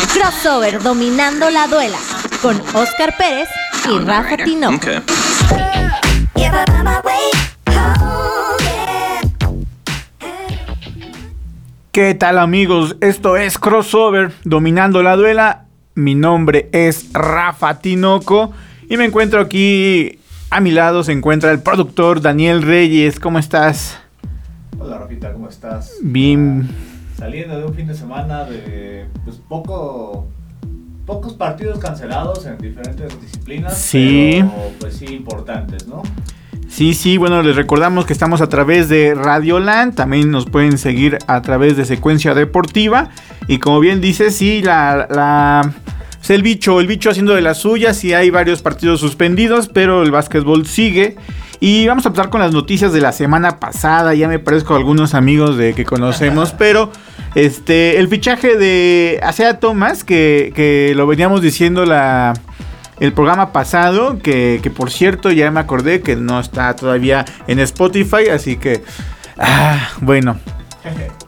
Crossover dominando la duela con Oscar Pérez y Rafa Tinoco. ¿Qué tal amigos? Esto es Crossover dominando la duela. Mi nombre es Rafa Tinoco y me encuentro aquí a mi lado se encuentra el productor Daniel Reyes. ¿Cómo estás? Hola Rafita, ¿cómo estás? Bien. Saliendo de un fin de semana de pues poco pocos partidos cancelados en diferentes disciplinas, sí. pero pues sí importantes, ¿no? Sí, sí, bueno, les recordamos que estamos a través de Radioland, también nos pueden seguir a través de Secuencia Deportiva y como bien dice, sí, la, la el bicho, el bicho haciendo de las suyas y hay varios partidos suspendidos, pero el básquetbol sigue. Y vamos a empezar con las noticias de la semana pasada. Ya me parezco a algunos amigos de que conocemos, pero este el fichaje de Asea Thomas, que, que lo veníamos diciendo la, el programa pasado, que, que, por cierto ya me acordé que no está todavía en Spotify, así que, ah, bueno.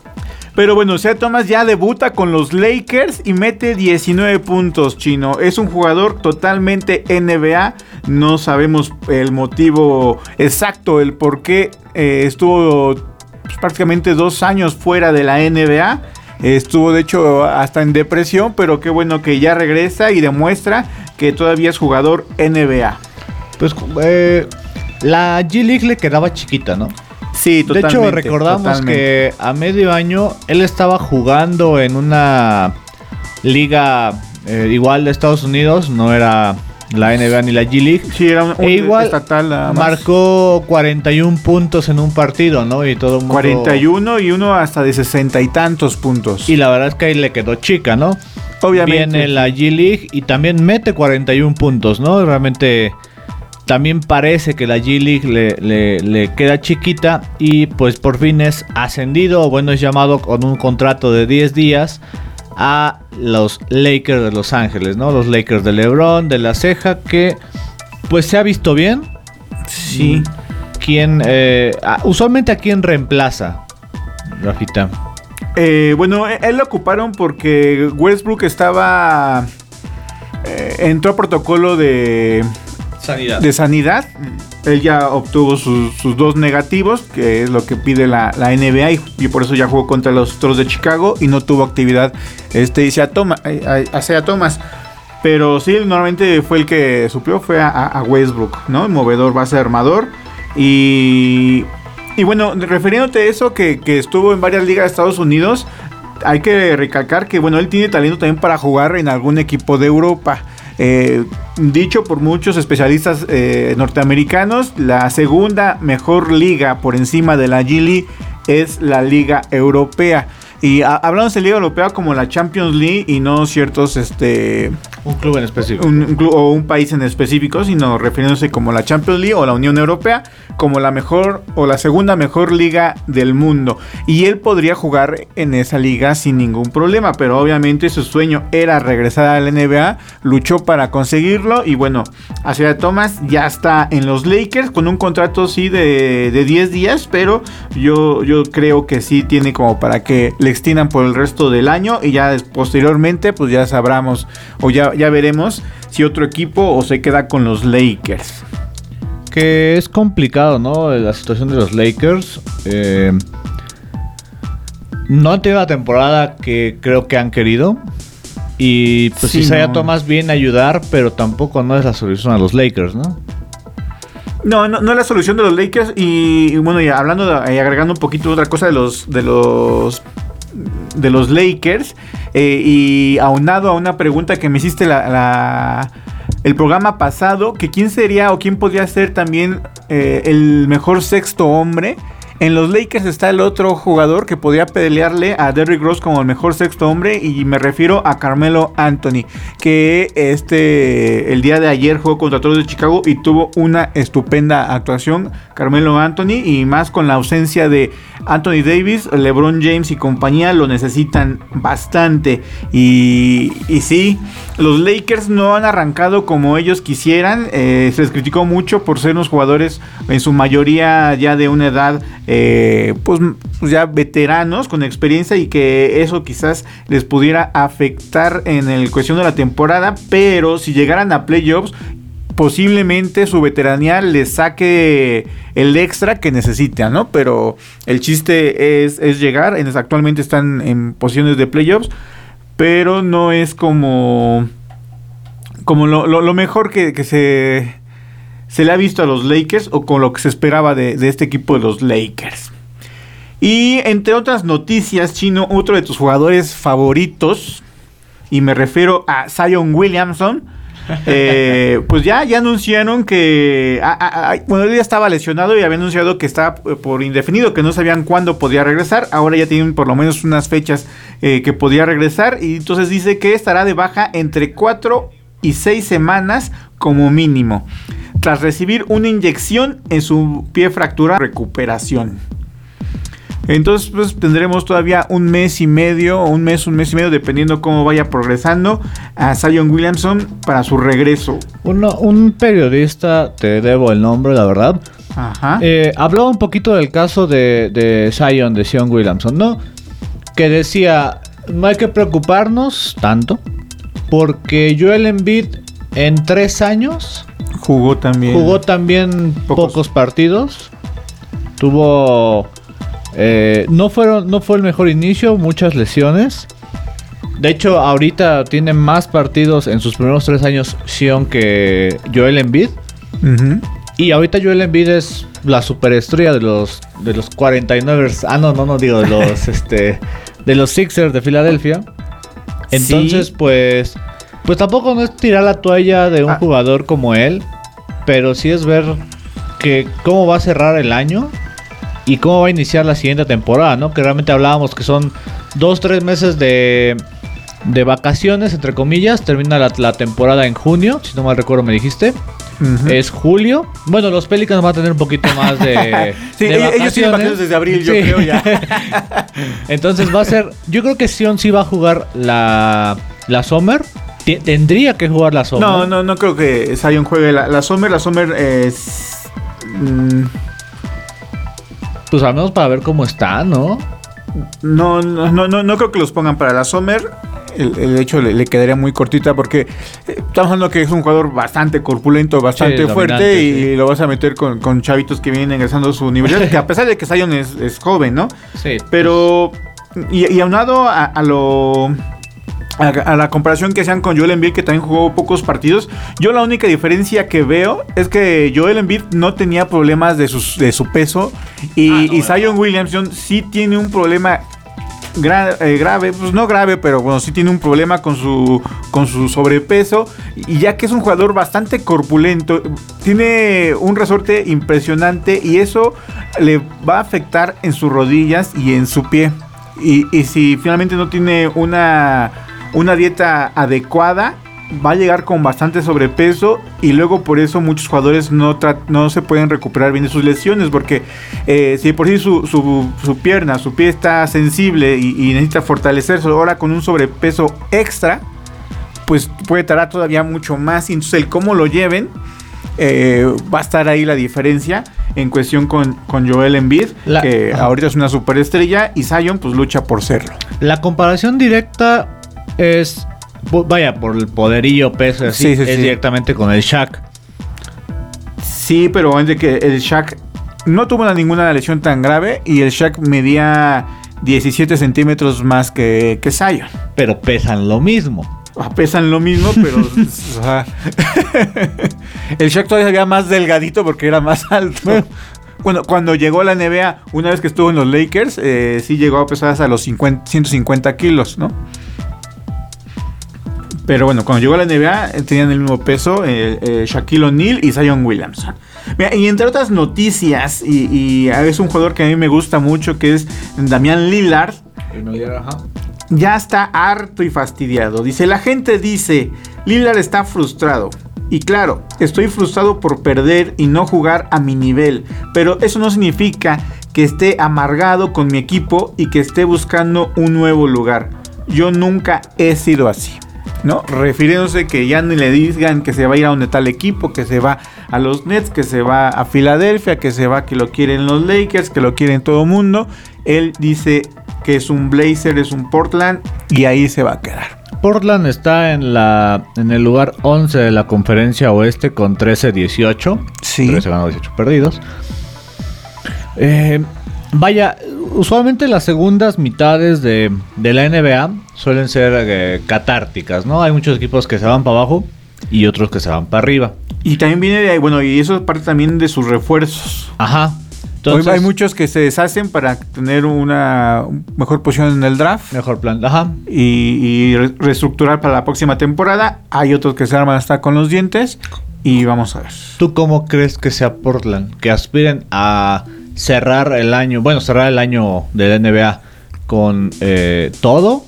Pero bueno, Sea Thomas ya debuta con los Lakers y mete 19 puntos, chino. Es un jugador totalmente NBA. No sabemos el motivo exacto, el por qué eh, estuvo pues, prácticamente dos años fuera de la NBA. Estuvo de hecho hasta en depresión, pero qué bueno que ya regresa y demuestra que todavía es jugador NBA. Pues eh, la G League le quedaba chiquita, ¿no? Sí, totalmente. De hecho, recordamos que a medio año él estaba jugando en una liga eh, igual de Estados Unidos, no era la NBA ni la G League. Sí, era un, e igual estatal. Marcó 41 puntos en un partido, ¿no? Y todo mundo... 41 y uno hasta de 60 y tantos puntos. Y la verdad es que ahí le quedó chica, ¿no? Obviamente. Viene la G League y también mete 41 puntos, ¿no? Realmente también parece que la G-League le, queda chiquita y pues por fin es ascendido, o bueno, es llamado con un contrato de 10 días a los Lakers de Los Ángeles, ¿no? Los Lakers de LeBron, de la ceja, que pues se ha visto bien. Sí. ¿Quién, eh, usualmente a quién reemplaza, Rafita? Eh, bueno, e, él lo ocuparon porque Westbrook estaba... Eh, entró a protocolo de de sanidad. Él ya obtuvo sus, dos negativos, que es lo que pide la, NBA, y, por eso ya jugó contra los Toros de Chicago y no tuvo actividad este Isaiah Thomas. Thomas. Pero sí, normalmente fue el que suplió, fue a, Westbrook, ¿no? Movedor, base armador. Y, y bueno, refiriéndote a eso, que, que estuvo en varias ligas de Estados Unidos, hay que recalcar que, bueno, él tiene talento también para jugar en algún equipo de Europa. Eh, dicho por muchos especialistas eh, norteamericanos, la segunda mejor liga por encima de la G es la Liga Europea. Y hablamos de Liga Europea como la Champions League y no ciertos este un club en específico. O un país en específico, sino refiriéndose como la Champions League o la Unión Europea como la mejor o la segunda mejor liga del mundo. Y él podría jugar en esa liga sin ningún problema, pero obviamente su sueño era regresar a la NBA, luchó para conseguirlo y bueno, hacia Thomas ya está en los Lakers con un contrato sí de, de 10 días, pero yo, yo creo que sí tiene como para que le extiendan por el resto del año y ya posteriormente pues ya sabramos o ya ya veremos si otro equipo o se queda con los Lakers. Que es complicado, ¿no? La situación de los Lakers. Eh, no han tenido la temporada que creo que han querido. Y pues sí, Isaiah Thomas viene a ayudar, pero tampoco no es la solución a los Lakers, ¿no? No, no, es la solución de los Lakers. Y, bueno, y hablando y agregando un poquito otra cosa de los de los de los Lakers. Eh, y aunado a una pregunta que me hiciste la, el programa pasado, que quién sería o quién podría ser también eh, el mejor sexto hombre. En los Lakers está el otro jugador que podría pelearle a Derrick Rose como el mejor sexto hombre y me refiero a Carmelo Anthony, que este el día de ayer jugó contra todos de Chicago y tuvo una estupenda actuación Carmelo Anthony y más con la ausencia de Anthony Davis, LeBron James y compañía lo necesitan bastante. Y, y sí, los Lakers no han arrancado como ellos quisieran, eh, se les criticó mucho por ser unos jugadores en su mayoría ya de una edad eh, pues, pues ya veteranos con experiencia y que eso quizás les pudiera afectar en el cuestión de la temporada, pero si llegaran a playoffs posiblemente su veteranía les saque el extra que necesitan, ¿no? Pero el chiste es, es llegar, en, actualmente están en posiciones de playoffs, pero no es como, como lo, lo, mejor que, que, se, se le ha visto a los Lakers o con lo que se esperaba de, de este equipo de los Lakers. Y entre otras noticias, Chino, otro de tus jugadores favoritos, y me refiero a Zion Williamson, eh, pues ya, ya anunciaron que. Bueno, él ya estaba lesionado y había anunciado que estaba eh, por indefinido, que no sabían cuándo podía regresar. Ahora ya tienen por lo menos unas fechas eh, que podía regresar. Y entonces dice que estará de baja entre 4 y 6 semanas como mínimo. Tras recibir una inyección en su pie fractura, recuperación. Entonces, pues tendremos todavía un mes y medio, un mes, un mes y medio, dependiendo cómo vaya progresando a Zion Williamson para su regreso. un periodista, te debo el nombre, la verdad. Ajá. Eh, hablaba un poquito del caso de, de Zion, de Zion Williamson, ¿no? Que decía, no hay que preocuparnos tanto, porque Joel Embiid en tres años jugó también, jugó también pocos partidos. Tuvo eh, no, fueron, no fue el mejor inicio, muchas lesiones. De hecho, ahorita tiene más partidos en sus primeros tres años Sion que Joel Embiid. Y ahorita Joel Embiid es la superestrella de los de los 49 Ah, no, no, no digo de los este de los Sixers de Filadelfia. Entonces, pues pues tampoco no es tirar la toalla de un ah. jugador como él, pero sí es ver que cómo va a cerrar el año y cómo va a iniciar la siguiente temporada, ¿no? Que realmente hablábamos que son dos, tres meses de, de vacaciones, entre comillas. Termina la, temporada en junio, si no mal recuerdo me dijiste. Es julio. Bueno, los Pelicans van a tener un poquito más de. sí, ellos tienen vacaciones desde abril, yo creo ya. Entonces va a ser. Yo creo que Sion sí va a jugar la, la Summer. Tendría que jugar la Summer. No, no, no creo que Zion juegue la, la Summer. La Summer es. Mm, pues al menos para ver cómo está, ¿no? No, no, no, no creo que los pongan para la Summer. El, hecho le, quedaría muy cortita porque eh, estamos hablando que es un jugador bastante corpulento, bastante fuerte y lo vas a meter con, chavitos que vienen ingresando a su universidad, que a pesar de que Zion es, joven, ¿no? Sí. Pero, y, aunado a lo a, la comparación que hacían con Joel Embiid, que también jugó pocos partidos, yo la única diferencia que veo es que Joel Embiid no tenía problemas de, de su peso y, ah, Zion Williamson sí tiene un problema eh, grave, pues no grave, pero bueno, sí tiene un problema con su, con su sobrepeso. Y ya que es un jugador bastante corpulento, tiene un resorte impresionante y eso le va a afectar en sus rodillas y en su pie. Y, y si finalmente no tiene una una dieta adecuada, va a llegar con bastante sobrepeso y luego por eso muchos jugadores no, no se pueden recuperar bien de sus lesiones porque eh, si por sí su, su, pierna, su pie está sensible y, necesita fortalecerse ahora con un sobrepeso extra, pues puede tardar todavía mucho más y entonces el cómo lo lleven eh, va a estar ahí la diferencia en cuestión con, con Joel Embiid, que ahorita es una superestrella y Zion pues lucha por serlo. La comparación directa es, vaya, por el poderío, peso, así, es directamente con el Shaq. Sí, pero antes que el Shaq no tuvo ninguna lesión tan grave y el Shaq medía 17 centímetros más que, que Zion. Pero pesan lo mismo. Ah, pesan lo mismo, pero. el Shaq todavía era más delgadito porque era más alto. Bueno, cuando llegó a la NBA, una vez que estuvo en los Lakers, eh, sí llegó a pesar hasta los 150 kilos, ¿no? Pero bueno, cuando llegó a la NBA eh, tenían el mismo peso eh, eh, Shaquille O'Neal y Zion Williamson. y entre otras noticias, y, es un jugador que a mí me gusta mucho, que es Damián Lillard. Ya está harto y fastidiado. Dice, la gente dice, Lillard está frustrado. Y claro, estoy frustrado por perder y no jugar a mi nivel, pero eso no significa que esté amargado con mi equipo y que esté buscando un nuevo lugar. Yo nunca he sido así. ¿No? Refiriéndose que ya ni le digan que se va a ir a donde tal equipo, que se va a los Nets, que se va a Filadelfia, que se va, que lo quieren los Lakers, que lo quieren todo mundo. Él dice que es un Blazer, es un Portland y ahí se va a quedar. Portland está en la en el lugar 11 de la conferencia oeste con 13-18. Sí. 13 ganados, 18 perdidos. Eh, vaya, usualmente las segundas mitades de, de la NBA suelen ser eh, catárticas, ¿no? Hay muchos equipos que se van para abajo y otros que se van para arriba. Y también viene de ahí, bueno, y eso es parte también de sus refuerzos. Ajá. Hoy Entonces, hay muchos que se deshacen para tener una mejor posición en el draft. mejor plan. Ajá. y, y re- reestructurar para la próxima temporada. Hay otros que se arman hasta con los dientes. Y vamos a ver. ¿Tú cómo crees que sea Portland? Que aspiren a cerrar el año, bueno, cerrar el año de la NBA con eh, todo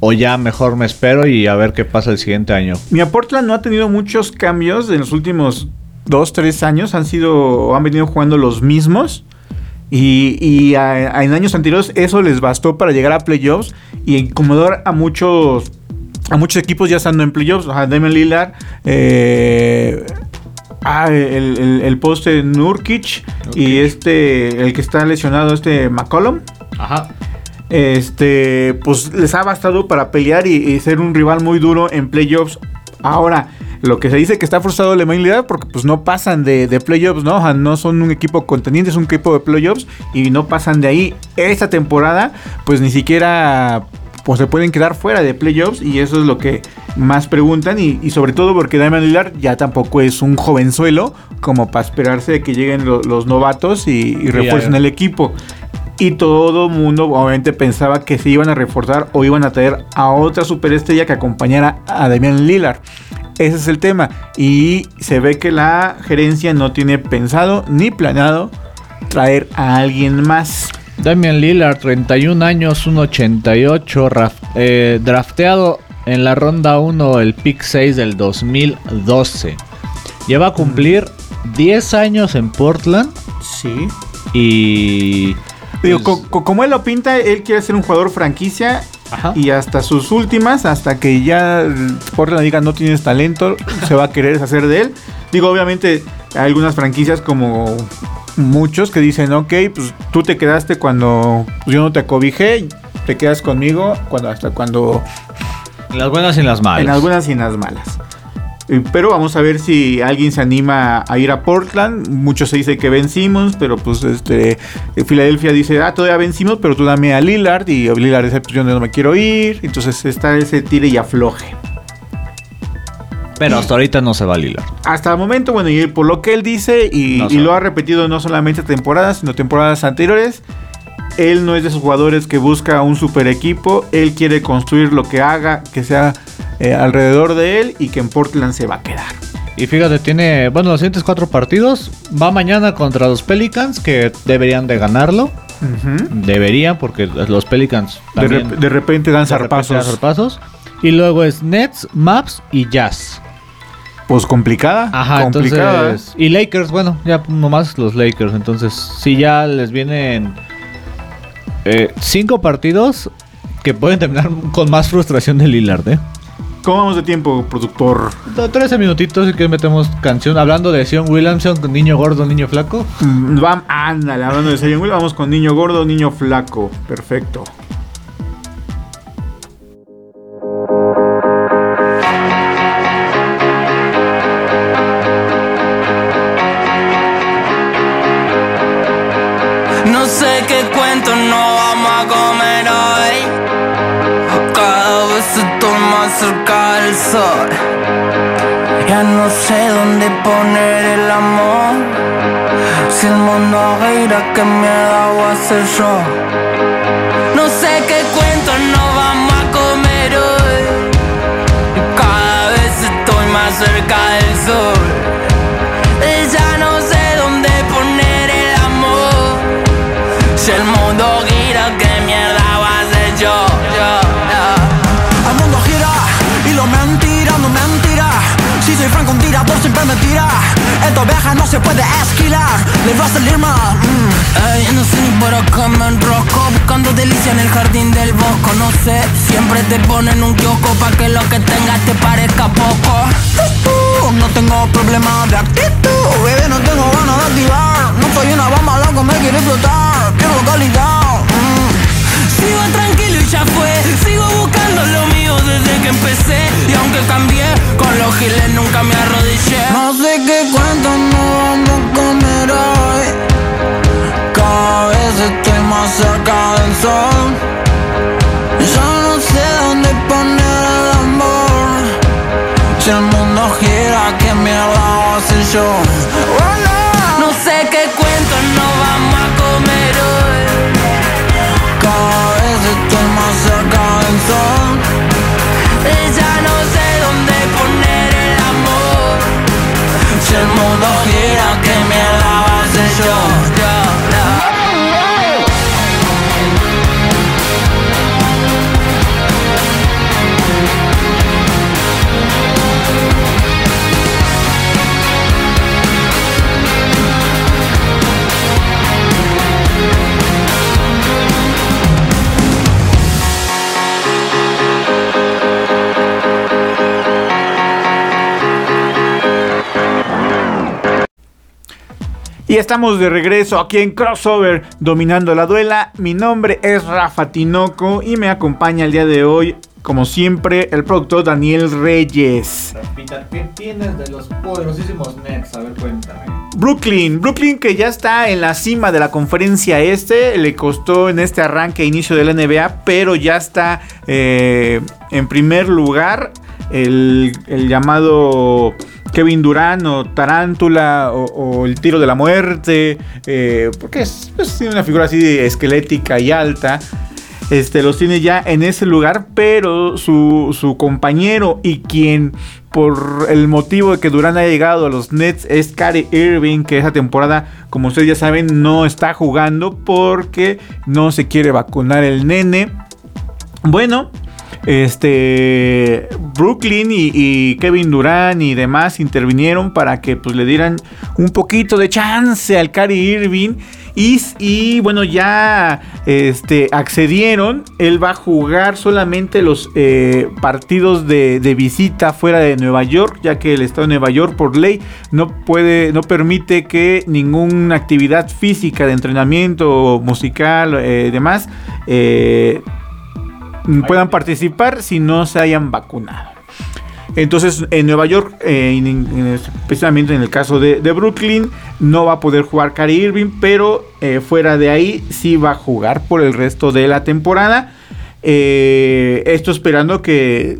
o ya mejor me espero y a ver qué pasa el siguiente año. Mira, Portland no ha tenido muchos cambios en los últimos dos, tres años. Han sido, han venido jugando los mismos. Y, y a- a- en años anteriores eso les bastó para llegar a playoffs y incomodar a muchos a muchos equipos ya estando en playoffs. O sea, Damian Lillard, eh, ah, el, el- el poste Nurkic y este, el que está lesionado, este McCollum. Ajá. este, pues les ha bastado para pelear y, y ser un rival muy duro en playoffs. Ahora, lo que se dice que está frustrado Lemay Lillard porque pues no pasan de, de playoffs, ¿no? No son un equipo contendiente, es un equipo de playoffs y no pasan de ahí. Esta temporada, pues ni siquiera pues se pueden quedar fuera de playoffs y eso es lo que más preguntan y, y sobre todo porque Damian Lillard ya tampoco es un jovenzuelo como para esperarse de que lleguen lo- los novatos y, y refuercen el equipo. Y todo el mundo obviamente pensaba que se iban a reforzar o iban a traer a otra superestrella que acompañara a Damian Lillard. Ese es el tema. Y se ve que la gerencia no tiene pensado ni planeado traer a alguien más. Damian Lillard, 31 años, 1.88, raf- eh, drafteado en la ronda 1, el pick 6 del 2012. Lleva a cumplir 10 años en Portland Sí. y... Digo, pues, co- co- como él lo pinta, él quiere ser un jugador franquicia Ajá. y hasta sus últimas, hasta que ya Portland diga no tienes talento, se va a querer deshacer de él. Digo, obviamente, hay algunas franquicias como muchos que dicen, ok, pues tú te quedaste cuando pues, yo no te acobijé, te quedas conmigo cuando hasta cuando en las buenas y en las malas. en algunas y en las malas. Eh, Pero vamos a ver si alguien se anima a ir a Portland. Muchos se dice que Ben Simmons, pero pues este eh, Filadelfia dice, ah, todavía Ben Simmons, pero tú dame a Lillard y Lillard dice, pues yo no me quiero ir. Entonces está ese tire y afloje. Pero hasta ahorita no se va Lillard. Hasta el momento, bueno, y por lo que él dice, y, No y sabe. lo ha repetido no solamente temporadas, sino temporadas anteriores, él no es de esos jugadores que busca un super equipo, él quiere construir lo que haga, que sea eh, alrededor de él y que en Portland se va a quedar. Y fíjate, tiene, bueno, los siguientes cuatro partidos. Va mañana contra los Pelicans, que deberían de ganarlo. Deberían, porque los Pelicans De, también rep- de repente dan de repente dan zarpazos. zarpazos. Y luego es Nets, Maps y Jazz. Pues complicada. Ajá, complicada. entonces. Y Lakers, bueno, ya nomás los Lakers. Entonces, sí, ya les vienen eh, cinco partidos que pueden terminar con más frustración de Lillard, ¿eh? ¿Cómo vamos de tiempo, productor? 13 minutitos y que metemos canción. Hablando de Sion Williamson, con niño gordo, niño flaco. Mm, Vam, ándale, hablando de Zion Will, vamos con niño gordo, niño flaco. Perfecto. Cuento no vamos a comer hoy. Cada vez estoy más cerca del sol. Ya no sé dónde poner el amor. Si el mundo gira, que miedo voy a hacer yo. No sé qué cuento no vamos a comer hoy. Cada vez estoy más cerca del sol. Soy franco, un tirador siempre me tira. Esta oveja no se puede esquilar, le va a salir mal. mm. Ey, no sé ni por acá me enrosco Buscando delicia en el jardín del bosco No sé, siempre te ponen un kiosco Pa' que lo que tengas te parezca poco Uh, no tengo problema de actitud, bebé, no tengo ganas de activar. No soy una bomba, loco, me quiere explotar. Quiero calidad. mm. Sigo tranquilo y ya fue Sigo buscando lo mío desde que empecé Y aunque cambié Con los giles nunca me arrodillé No sé qué cuento no vamos a comer hoy. Cada vez estoy más cerca del sol. Yo no sé dónde poner el amor. Si el mundo gira, ¿qué mierda voy a hacer yo? Y estamos de regreso aquí en Crossover, dominando la duela. Mi nombre es Rafa Tinoco y me acompaña el día de hoy, como siempre, el productor Daniel Reyes. Rafita, ¿qué tienes de los poderosísimos Nets? A ver, cuéntame. Brooklyn, Brooklyn que ya está en la cima de la conferencia este, le costó en este arranque inicio de la NBA, pero ya está eh, en primer lugar el, el llamado Kevin Durant o Tarántula o, el tiro de la muerte, eh, porque es, es una figura así esquelética y alta. Este, los tiene ya en ese lugar, pero su, su compañero y quien por el motivo de que Durán haya llegado a los Nets es Kyrie Irving, que esa temporada, como ustedes ya saben, no está jugando porque no se quiere vacunar el nene. Bueno, este Brooklyn y, Kevin Durant y demás intervinieron para que pues le dieran un poquito de chance al Kyrie Irving y, y, bueno ya este accedieron. Él va a jugar solamente los eh, partidos de, de, visita fuera de Nueva York ya que el estado de Nueva York por ley no puede no permite que ninguna actividad física de entrenamiento musical eh, demás eh, puedan participar si no se hayan vacunado. Entonces, en Nueva York, eh, en, en, especialmente en el caso de, de, Brooklyn, no va a poder jugar Kyrie Irving, pero eh, fuera de ahí sí va a jugar por el resto de la temporada. Eh, esto esperando que,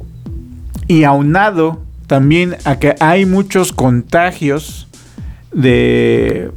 y aunado también a que hay muchos contagios de,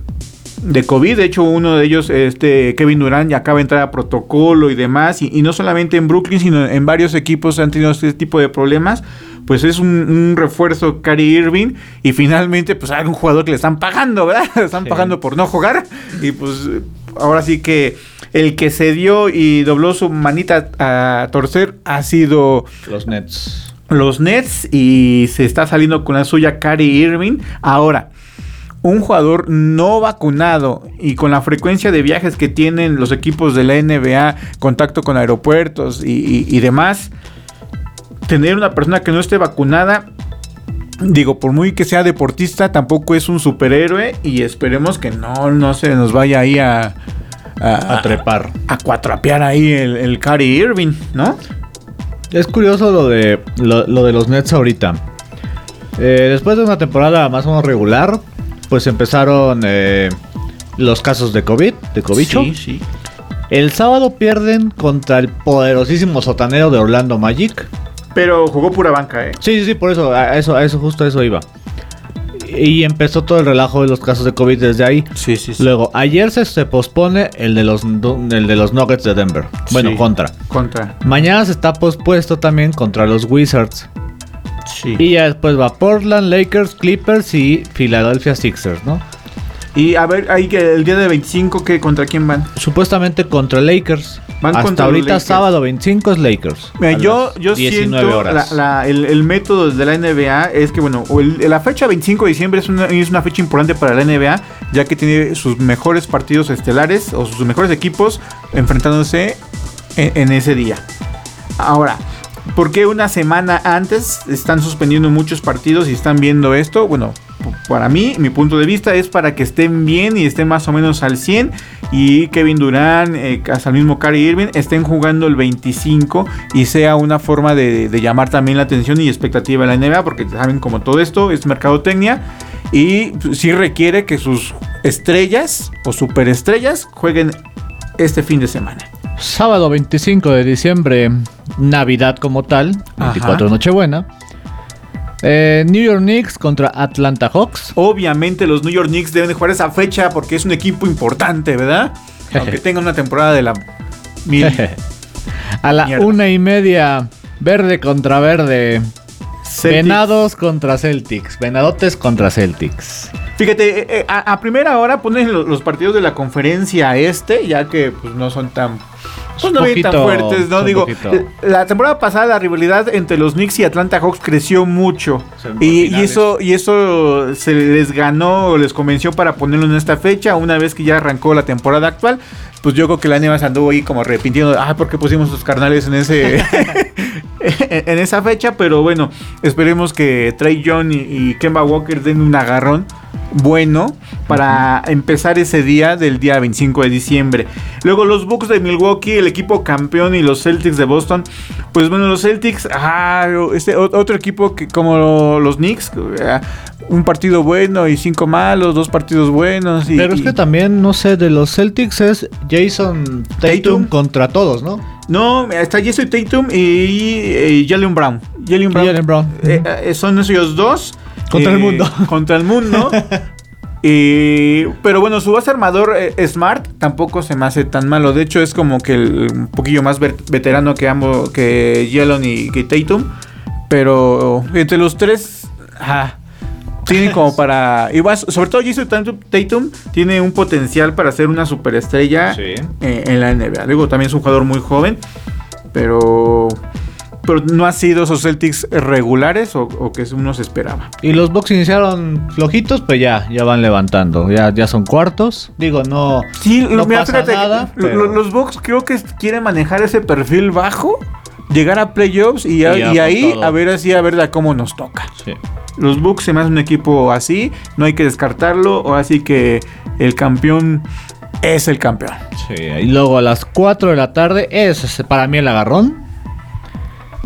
de COVID. De hecho, uno de ellos, este Kevin Durant, ya acaba de entrar a protocolo y demás. Y, y, no solamente en Brooklyn, sino en varios equipos han tenido este tipo de problemas pues es un, un refuerzo Kyrie Irving y finalmente pues hay un jugador que le están pagando, ¿verdad? Le están sí. pagando por no jugar y pues ahora sí que el que se dio y dobló su manita a torcer ha sido los Nets. Los Nets y se está saliendo con la suya Kyrie Irving. Ahora, un jugador no vacunado y con la frecuencia de viajes que tienen los equipos de la NBA, contacto con aeropuertos y, y, y demás, tener una persona que no esté vacunada, digo, por muy que sea deportista, tampoco es un superhéroe y esperemos que no, no se nos vaya ahí a, a, a trepar. A, a, cuatrapear ahí el, el Kyrie Irving, ¿no? Es curioso lo de, lo, lo de los Nets ahorita. Eh, después de una temporada más o menos regular, pues empezaron eh, los casos de COVID, de cobicho. Sí, sí. El sábado pierden contra el poderosísimo sotanero de Orlando Magic. Pero jugó pura banca, ¿eh? Sí, sí, sí, por eso, a eso, a eso, justo a eso iba. Y empezó todo el relajo de los casos de COVID desde ahí. Sí, sí, sí. Luego, ayer se, se pospone el de los el de los Nuggets de Denver. Bueno, sí, contra. Contra. Mañana se está pospuesto también contra los Wizards. Sí. Y ya después va Portland, Lakers, Clippers y Philadelphia Sixers, ¿no? Y a ver, ahí que el día de 25, ¿qué, ¿contra quién van? Supuestamente contra Lakers. Van Hasta contra ahorita Lakers. sábado 25 es Lakers. Mira, yo, yo siento la, la, el, el, método de la NBA es que, bueno, el, la fecha 25 de diciembre es una, es una fecha importante para la NBA, ya que tiene sus mejores partidos estelares o sus mejores equipos enfrentándose en, en ese día. Ahora, ¿Por qué una semana antes están suspendiendo muchos partidos y están viendo esto? Bueno, para mí, mi punto de vista es para que estén bien y estén más o menos al 100 y Kevin Durant, eh, hasta el mismo Kyrie Irving, estén jugando el 25 y sea una forma de, de llamar también la atención y expectativa de la NBA, porque saben como todo esto es mercadotecnia y sí requiere que sus estrellas o superestrellas jueguen este fin de semana. Sábado 25 de diciembre, Navidad como tal, 24 Ajá. de Nochebuena. Eh, New York Knicks contra Atlanta Hawks. Obviamente los New York Knicks deben de jugar esa fecha porque es un equipo importante, ¿verdad? Aunque tengan una temporada de la mil. A la Mierda. una y media, verde contra verde. Celtics. Venados contra Celtics. Venadotes contra Celtics. Fíjate, eh, eh, a, a primera hora ponen lo- los, partidos de la conferencia este, ya que pues, no son tan... Pues no bien tan Poquito, fuertes, ¿no? Digo, poquito. eh, la temporada pasada la rivalidad entre los Knicks y Atlanta Hawks creció mucho. Y, eso, y eso se les ganó, les convenció para ponerlo en esta fecha, una vez que ya arrancó la temporada actual. Pues yo creo que la NBA se anduvo ahí como arrepintiendo, ah, ¿por qué pusimos sus carnales en ese en esa fecha? Pero bueno, esperemos que Trey Young y, y Kemba Walker den un agarrón bueno para empezar ese día del día 25 de diciembre. Luego los Bucks de Milwaukee, el equipo campeón y los Celtics de Boston. Pues bueno, los Celtics, ah, este otro equipo que como los Knicks, ah, un partido bueno y cinco malos, dos partidos buenos. Y, Pero es que también, no sé, de los Celtics es Jason Tatum, Tatum. contra todos, ¿no? No, está Jason Tatum y, y Jalen Brown. Jalen Brown. Jalen Brown. Eh, eh, son ellos dos. Contra el eh, mundo. Contra el mundo. Y- pero bueno, su base armador eh, Smart tampoco se me hace tan malo. De hecho, es como que el, un poquillo más veterano que ambos, que Jalen y que Tatum. Pero entre los tres, ah, tienen como para. Y más, sobre todo Jason Tatum, Tatum tiene un potencial para ser una superestrella Sí. eh, en la NBA. Luego también es un jugador muy joven, pero. Pero no ha sido esos Celtics regulares o, o que uno se esperaba. Y los Bucks iniciaron flojitos, pues ya, ya van levantando. Ya, ya son cuartos. Digo, no. Sí, no mira, pasa fíjate, nada, pero- los Bucks creo que quieren manejar ese perfil bajo, llegar a playoffs y, a- Y ahí todo. a ver así a ver cómo nos toca. Sí. Los Bucks se me hace un equipo así, no hay que descartarlo, o así que el campeón es el campeón. Sí, y luego a las 4 de la tarde es para mí el agarrón.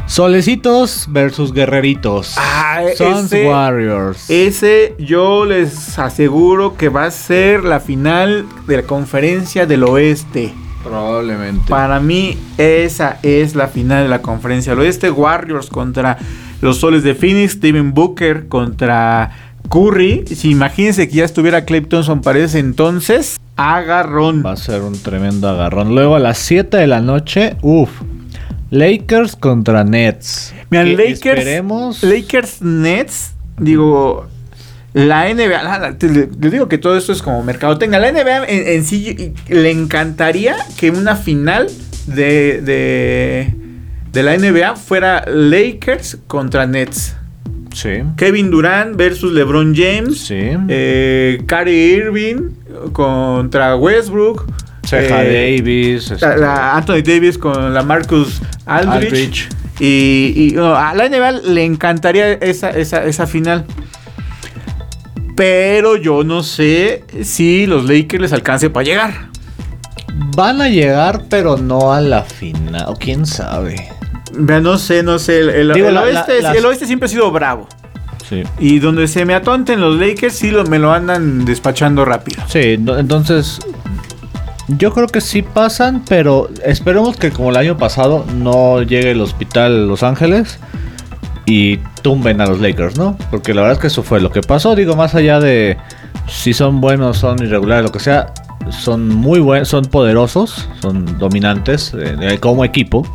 Solecitos versus guerreritos. Ah, Sons ese- Warriors. Ese yo les aseguro que va a ser la final de la conferencia del oeste. Probablemente. Para mí esa es la final de la conferencia del oeste. Warriors contra los soles de Phoenix. Steven Booker contra Curry. Si imagínense que ya estuviera Clay Thompson para ese entonces. Agarrón. Va a ser un tremendo agarrón. Luego a las 7 de la noche, uff. Lakers contra Nets. Mira, Lakers, Esperemos. Lakers Nets, digo, la NBA, la- la- te- le, le digo que todo esto es como mercadotecnia. La NBA en, en sí le encantaría que una final de, de, de la NBA fuera Lakers contra Nets. Sí. Kevin Durant versus LeBron James. Sí. Eh, Kyrie Irving contra Westbrook. Ceja eh, Davis. este, la Anthony Davis con la Marcus Aldridge. Aldridge. Y, y, no, a la NBA le encantaría esa, esa, esa final. Pero yo no sé si los Lakers les alcance para llegar. Van a llegar, pero no a la final. O quién sabe. No sé, no sé. El, el- Digo, el la- oeste, la- las- el oeste siempre ha sido bravo. Sí. Y donde se me atonten los Lakers, sí lo, me lo andan despachando rápido. Sí, entonces. Yo creo que sí pasan, pero esperemos que como el año pasado no llegue el hospital Los Ángeles y tumben a los Lakers, ¿no? Porque la verdad es que eso fue lo que pasó. Digo, más allá de si son buenos, son irregulares, lo que sea, son muy buenos, son poderosos, son dominantes eh, como equipo.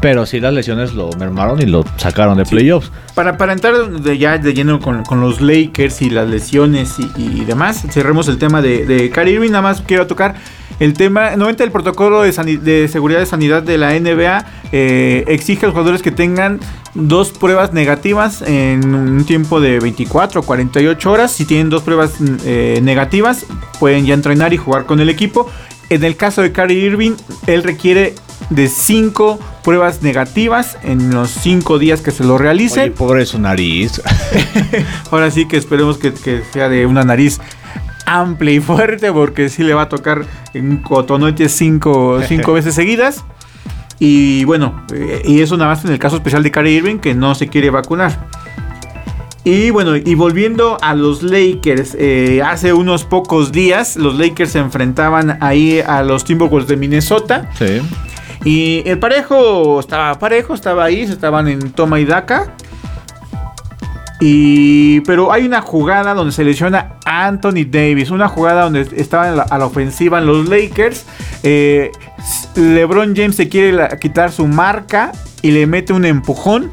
Pero sí las lesiones lo mermaron y lo sacaron de playoffs. Para, para entrar de, ya de lleno con, con los Lakers y las lesiones y, y demás, cerremos el tema de, de Kyrie Irving. Nada más quiero tocar el tema. Nuevamente, el protocolo de seguridad de sanidad de la NBA eh, exige a los jugadores que tengan dos pruebas negativas en un tiempo de 24 o 48 horas. Si tienen dos pruebas eh, negativas, pueden ya entrenar y jugar con el equipo. En el caso de Kyrie Irving, él requiere de cinco pruebas negativas en los cinco días que se lo realice. Oye, pobre su nariz. Ahora sí que esperemos que, que sea de una nariz amplia y fuerte porque sí le va a tocar en cinco, cinco veces seguidas. Y bueno, eh, y eso nada más en el caso especial de Kyrie Irving que no se quiere vacunar. Y bueno, y volviendo a los Lakers, eh, hace unos pocos días los Lakers se enfrentaban ahí a los Timberwolves de Minnesota. Sí. Y el parejo estaba parejo, estaba ahí, se estaban en toma y daca. Y, pero hay una jugada donde se lesiona Anthony Davis. Una jugada donde estaban a la ofensiva en los Lakers. Eh, LeBron James se quiere la- quitar su marca y le mete un empujón.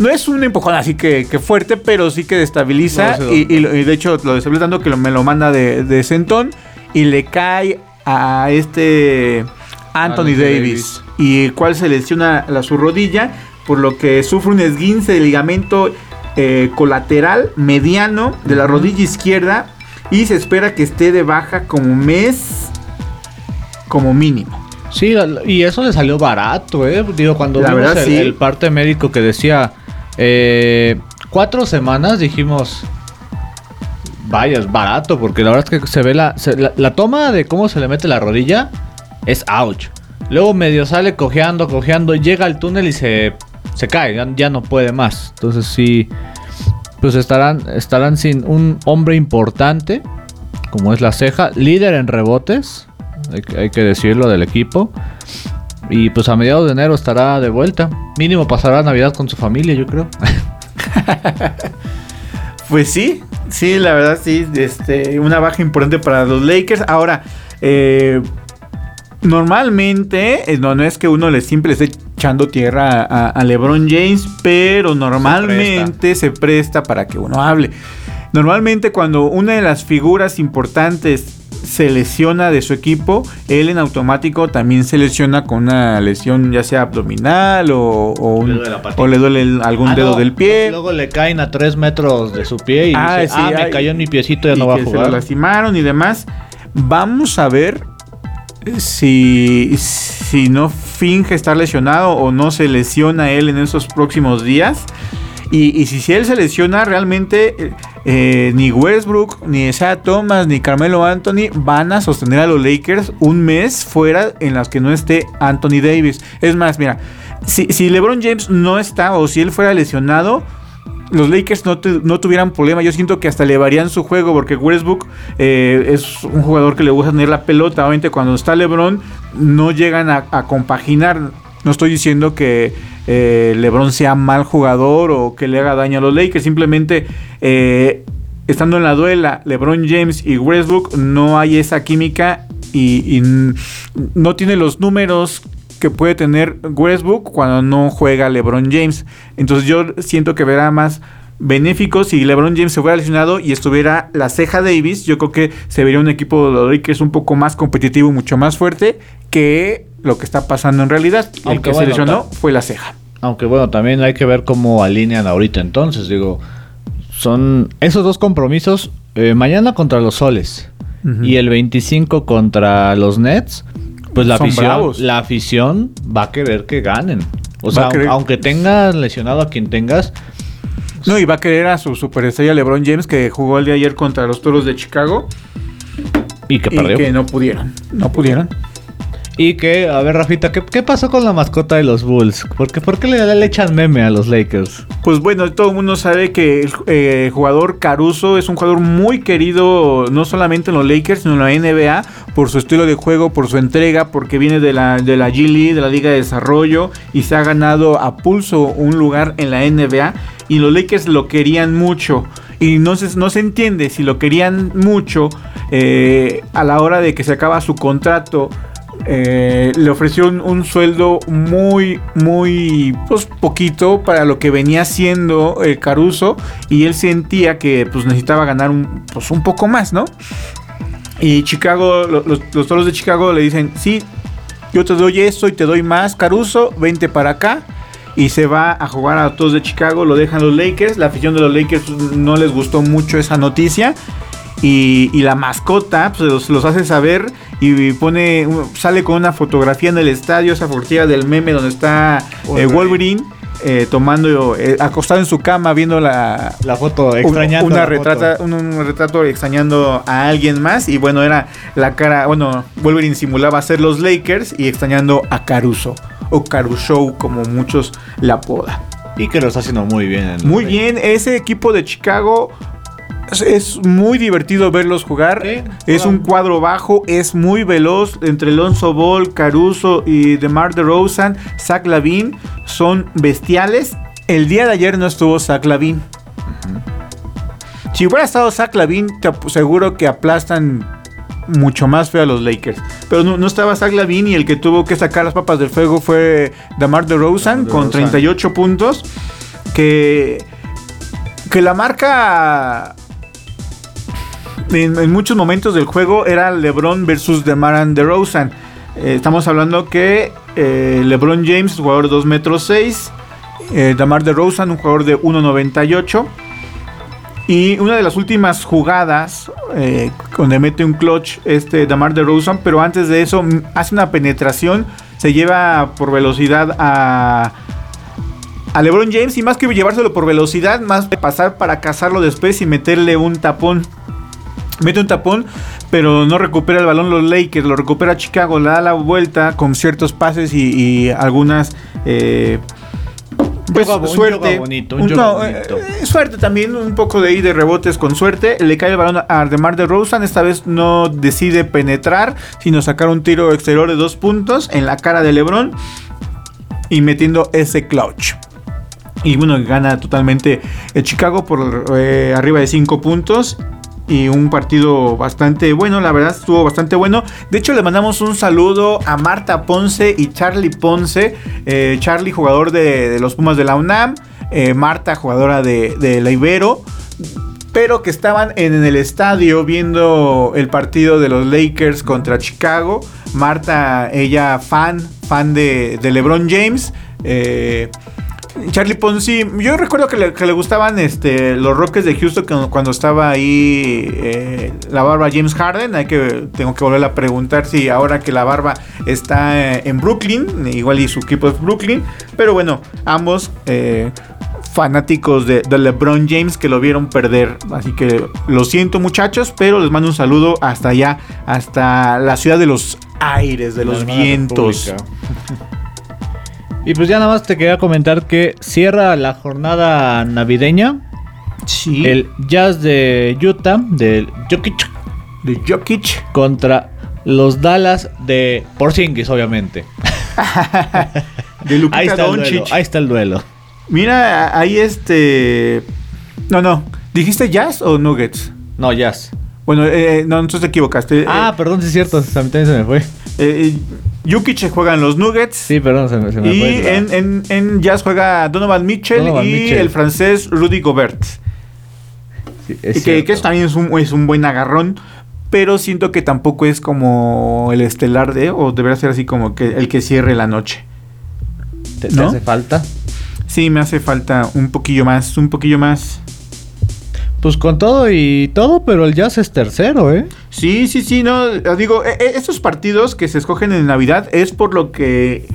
No es un empujón así que, que fuerte, pero sí que destabiliza. No, y, y lo- y de hecho lo destabiliza tanto que lo- me lo manda de, de sentón. Y le cae a este Anthony Anthony Davis. Davis. Y el cual se lesiona la, su rodilla. Por lo que sufre un esguince de ligamento eh, colateral mediano de la rodilla izquierda. Y se espera que esté de baja como mes. Como mínimo. Sí, y eso le salió barato, ¿eh? Digo, cuando La vimos verdad, el, sí. el parte médico que decía eh, cuatro semanas, dijimos, vaya, es barato, porque la verdad es que se ve la, se- la, la toma de cómo se le mete la rodilla es ouch. Luego medio sale cojeando, cojeando, llega al túnel y se, se cae, ya, no puede más. Entonces sí, pues estarán, estarán sin un hombre importante, como es la ceja, líder en rebotes, hay, hay que decirlo del equipo. Y pues a mediados de enero estará de vuelta. Mínimo pasará Navidad con su familia, yo creo. Pues sí, sí, la verdad sí, este, una baja importante para los Lakers. Ahora, eh, normalmente, no, no es que uno le siempre le esté echando tierra a, a LeBron James, pero normalmente se presta. para que uno hable. Normalmente cuando una de las figuras importantes se lesiona de su equipo, él en automático también se lesiona con una lesión ya sea abdominal o, o un- Le duele la patita. o le duele el- algún Ah, dedo no, del pie. Luego le caen a 3 metros de su pie y Ah, dice, sí, ah, me ay, cayó en mi piecito, ya y no va a que se jugar. lo lastimaron y demás. Vamos a ver si, si no finge estar lesionado o no se lesiona él en esos próximos días. Y, si, si él se lesiona, realmente eh, eh, ni Westbrook, ni Isaiah Thomas, ni Carmelo Anthony van a sostener a los Lakers un mes fuera en las que no esté Anthony Davis. Es más, mira, si, si LeBron James no está o si él fuera lesionado, los Lakers no, tu- no tuvieran problema. Yo siento que hasta le varían su juego porque Westbrook eh, es un jugador que le gusta tener la pelota. Obviamente cuando está LeBron no llegan a, compaginar. No estoy diciendo que eh, LeBron sea mal jugador o que le haga daño a los Lakers. Simplemente eh, estando en la duela LeBron James y Westbrook no hay esa química y, y no tiene los números que puede tener Westbrook cuando no juega LeBron James. Entonces yo siento que verá más benéfico si LeBron James se fuera lesionado y estuviera la ceja Davis. Yo creo que se vería un equipo de los Lakers un poco más competitivo, mucho más fuerte que lo que está pasando en realidad. El Aunque que se bueno, lesionó ta- fue la ceja. Aunque bueno, también hay que ver cómo alinean ahorita entonces. Digo, son esos dos compromisos. eh, mañana contra los Soles y el 25 contra los Nets. Pues la Son afición, bravos. la afición va a querer que ganen. O sea, querer- aunque tengas lesionado a quien tengas, No, y va a querer a su superestrella LeBron James que jugó el día de ayer contra los Toros de Chicago y que y perdió. que no pudieron. No pudieron. Y que, a ver, Rafita, ¿qué, pasó con la mascota de los Bulls? ¿Por qué, por qué le, le echan meme a los Lakers? Pues bueno, todo el mundo sabe que el eh, jugador Caruso es un jugador muy querido no solamente en los Lakers, sino en la NBA por su estilo de juego, por su entrega, porque viene de la, de la G League, de la Liga de Desarrollo y se ha ganado a pulso un lugar en la NBA y los Lakers lo querían mucho. Y no se, no se entiende si lo querían mucho eh, a la hora de que se acaba su contrato. Eh, le ofreció un, sueldo muy, muy, pues poquito para lo que venía haciendo el Caruso y él sentía que pues necesitaba ganar un, pues, un poco más, ¿no? Y Chicago, lo- los, los toros de Chicago le dicen, sí, yo te doy esto y te doy más, Caruso, vente para acá. Y se va a jugar a todos de Chicago, lo dejan los Lakers. La afición de los Lakers no les gustó mucho esa noticia. Y, y la mascota pues, los, los hace saber y pone sale con una fotografía en el estadio, esa fotografía del meme donde está eh, Wolverine. eh, tomando, eh, acostado en su cama, viendo la, La foto, un- extrañando. una la retrata, foto. un, un retrato extrañando a alguien más. Y bueno, era la cara. Bueno, Wolverine simulaba ser los Lakers y extrañando a Caruso. O Caruso, como muchos la apodan. Y que lo está haciendo muy bien. en Muy bien, ese equipo de Chicago. Es, muy divertido verlos jugar. Sí, es un cuadro bajo, es muy veloz. Entre Lonzo Ball, Caruso y DeMar DeRozan, Zach Lavin son bestiales. El día de ayer no estuvo Zach Lavin. Si hubiera estado Zach Lavin, te ap- seguro que aplastan mucho más feo a los Lakers. Pero no, no estaba Zach Lavin y el que tuvo que sacar las papas del fuego fue DeMar DeRozan DeRozan. con 38 puntos. Que, que la marca en, muchos momentos del juego era LeBron versus DeMar DeRozan. Eh, estamos hablando que eh, LeBron James, jugador de 2 metros 6. Eh, DeMar DeRozan, un jugador de 1.98. Y una de las últimas jugadas, eh, donde mete un clutch este Damar de Rosen, pero antes de eso mm, hace una penetración, se lleva por velocidad a, a LeBron James y más que llevárselo por velocidad, más pasar para cazarlo después y meterle un tapón. Mete un tapón, pero no recupera el balón los Lakers, lo recupera Chicago, le da la vuelta con ciertos pases y, y algunas... eh, pues, suerte. bonito, un no, bonito. eh, suerte también, un poco de ahí de rebotes con suerte. Le cae el balón a DeMar de Rosen. Esta vez no decide penetrar, sino sacar un tiro exterior de dos puntos en la cara de LeBron y metiendo ese clutch. Y bueno, gana totalmente el Chicago por eh, arriba de 5 puntos. Y un partido bastante bueno, la verdad estuvo bastante bueno. De hecho, le mandamos un saludo a Marta Ponce y Charlie Ponce. Eh, Charlie, jugador de, los Pumas de la UNAM. eh, Marta, jugadora de, de la Ibero. Pero que estaban en el estadio viendo el partido de los Lakers contra Chicago. Marta, ella fan, fan de, de LeBron James. Eh, Charlie Ponzi, yo recuerdo que le, que le gustaban este, los Rockets de Houston cuando, cuando estaba ahí eh, la barba James Harden. Hay que, tengo que volver a preguntar si ahora que la barba está eh, en Brooklyn, igual y su equipo es Brooklyn. Pero bueno, ambos eh, fanáticos de, de LeBron James que lo vieron perder. Así que lo siento muchachos, pero les mando un saludo hasta allá, hasta la ciudad de los aires, de La los vientos. República. Y pues ya nada más te quería comentar que cierra la jornada navideña Sí, el Jazz de Utah del Jokic de Jokic. contra los Dallas de Porzingis, obviamente. De Lukita Ahí está el duelo. Doncic. Ahí está el duelo. Mira, ahí este. No, no. ¿Dijiste Jazz o Nuggets? No, Jazz. Bueno, eh, no, entonces te equivocaste. Ah, perdón, sí es cierto. También se me fue. Eh, eh, Jokic juega en los Nuggets. Sí, perdón, se me, se me y fue. en, en- en Jazz juega Donovan Mitchell Donovan y Mitchell. el francés Rudy Gobert. Sí, es Y que, que cierto. eso también es un, es un buen agarrón. Pero siento que tampoco es como el estelar de. O debería ser así como que el que cierre la noche. ¿Te, hace falta? Sí, me hace falta un poquillo más. Un poquillo más. Pues con todo y todo, pero el Jazz es tercero, ¿eh? Sí, sí, sí, no, digo, e- e- estos partidos que se escogen en Navidad es por lo que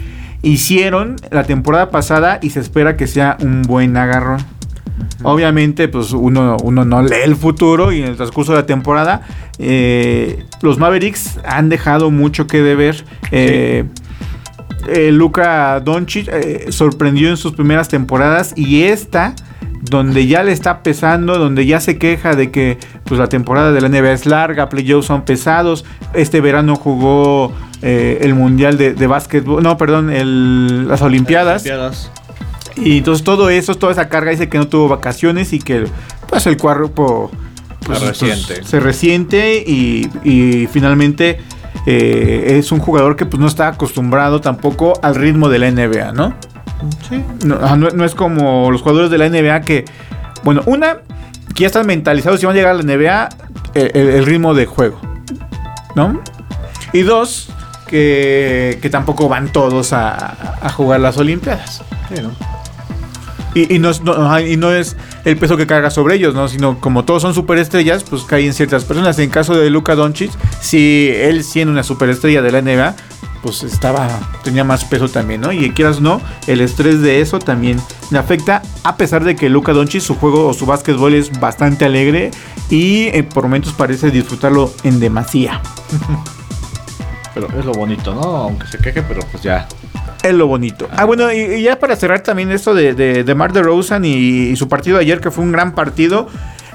hicieron la temporada pasada y se espera que sea un buen agarrón. Obviamente, pues uno, uno no lee el futuro y en el transcurso de la temporada eh, los Mavericks han dejado mucho que deber. Eh, eh, Luka Doncic eh, sorprendió en sus primeras temporadas y esta donde ya le está pesando, donde ya se queja de que pues la temporada de la NBA es larga, playoffs son pesados. Este verano jugó eh, el mundial de, de básquetbol, no, perdón, el- las Olimpiadas. Y entonces todo eso, toda esa carga dice que no tuvo vacaciones y que pues el cuerpo pues, Se resiente. pues, se resiente y, y finalmente eh, es un jugador que pues no está acostumbrado tampoco al ritmo de la NBA, ¿no? No, ajá, no- no es como los jugadores de la NBA que, bueno, una, que ya están mentalizados y van a llegar a la NBA eh, el, el ritmo de juego, ¿no? Y dos, que, que tampoco van todos a, a jugar las Olimpiadas. Y, y no y no es el peso que carga sobre ellos, ¿no? Sino como todos son superestrellas, pues caen ciertas personas. En caso de Luka Doncic, si él siendo una superestrella de la NBA, pues estaba, tenía más peso también, ¿no? Y quieras no, el estrés de eso también le afecta, a pesar de que Luka Doncic, su juego o su básquetbol es bastante alegre y eh, por momentos parece disfrutarlo en demasía. Pero es lo bonito, ¿no? Aunque se queje, pero pues ya. Es lo bonito. Ah, bueno, y, y ya para cerrar también esto de, de, de Mar de Rosen y, y su partido ayer, que fue un gran partido.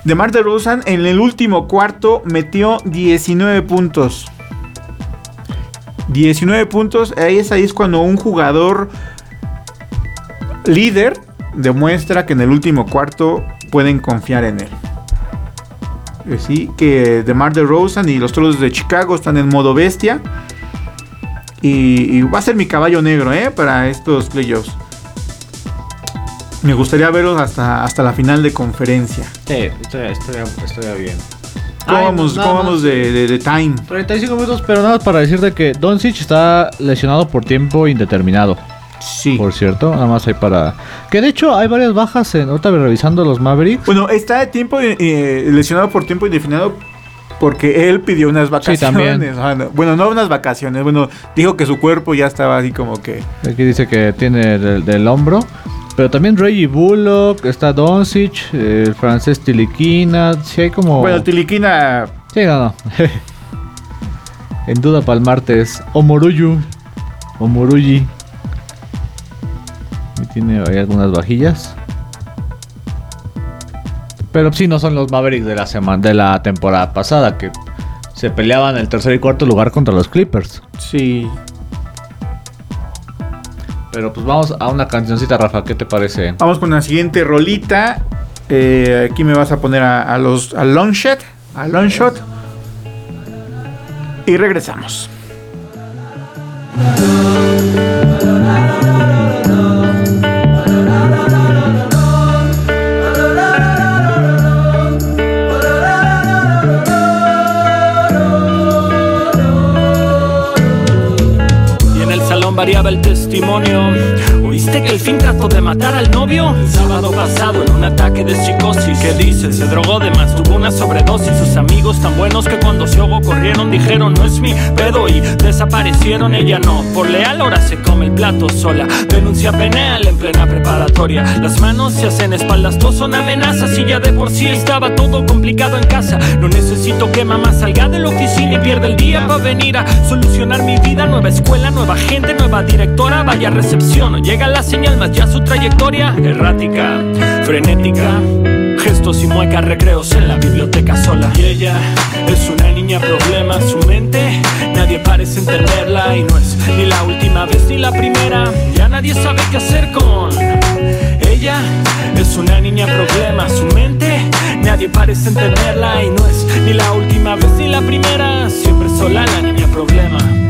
De Mar de Rosen en el último cuarto metió 19 puntos. 19 puntos. Ahí es, ahí es cuando un jugador líder demuestra que en el último cuarto pueden confiar en él. Eh, Sí, que DeMar DeRozan y los Toros de Chicago están en modo bestia. Y, va a ser mi caballo negro, ¿eh? Para estos playoffs. Me gustaría verlos hasta, hasta la final de conferencia. Sí, estaría bien. ¿Cómo Ay, vamos, cómo vamos de, de- de time? 35 minutos, pero nada para decirte que Doncic está lesionado por tiempo indeterminado. Sí. Por cierto, nada más hay para. Que de hecho hay varias bajas en. Ahorita revisando los Mavericks. Bueno, está de tiempo eh, lesionado por tiempo indefinido porque él pidió unas vacaciones. también. Ah, no. Bueno, no unas vacaciones. Bueno, dijo que su cuerpo ya estaba así como que. Aquí dice que tiene del, del hombro. Pero también Reggie Bullock, está Doncic, eh, el francés Tiliquina. Sí, hay como. Bueno, Tiliquina. Sí, no, no. en duda para el martes. Omoruyu. Omoruyi. Y tiene ahí algunas vajillas. Pero sí no son los Mavericks de la semana de la temporada pasada que se peleaban el tercer y cuarto lugar contra los Clippers. Sí. Pero pues vamos a una cancioncita, Rafa, ¿qué te parece? Vamos con la siguiente rolita. Eh, aquí me vas a poner a, a los a Longshot. A Longshot. Y regresamos. Variaba el testimonio. ¿Oíste que el fin trató de matar al novio? El sábado pasado en un ataque de psicosis. ¿Qué dices? Se drogó de más, tuvo una sobredosis. Sus amigos tan buenos que cuando se ahogó corrieron, dijeron no es mi pedo y desaparecieron. Ella no, por leal ahora se come el plato sola. Denuncia penal en plena preparatoria. Las manos se hacen espaldas, todos son amenazas y ya de por sí estaba todo complicado en casa. No necesito que mamá salga de la oficina y pierda el día para venir a solucionar mi vida. Nueva escuela, nueva gente, nueva directora. Vaya recepción, no llega la señal, más ya su trayectoria errática, frenética. Gestos y muecas, recreos en la biblioteca sola. Y ella es una niña problema, su mente nadie parece entenderla y no es ni la última vez ni la primera. Ya nadie sabe qué hacer con ella. Es una niña problema, su mente nadie parece entenderla y no es ni la última vez ni la primera. Siempre sola la niña problema.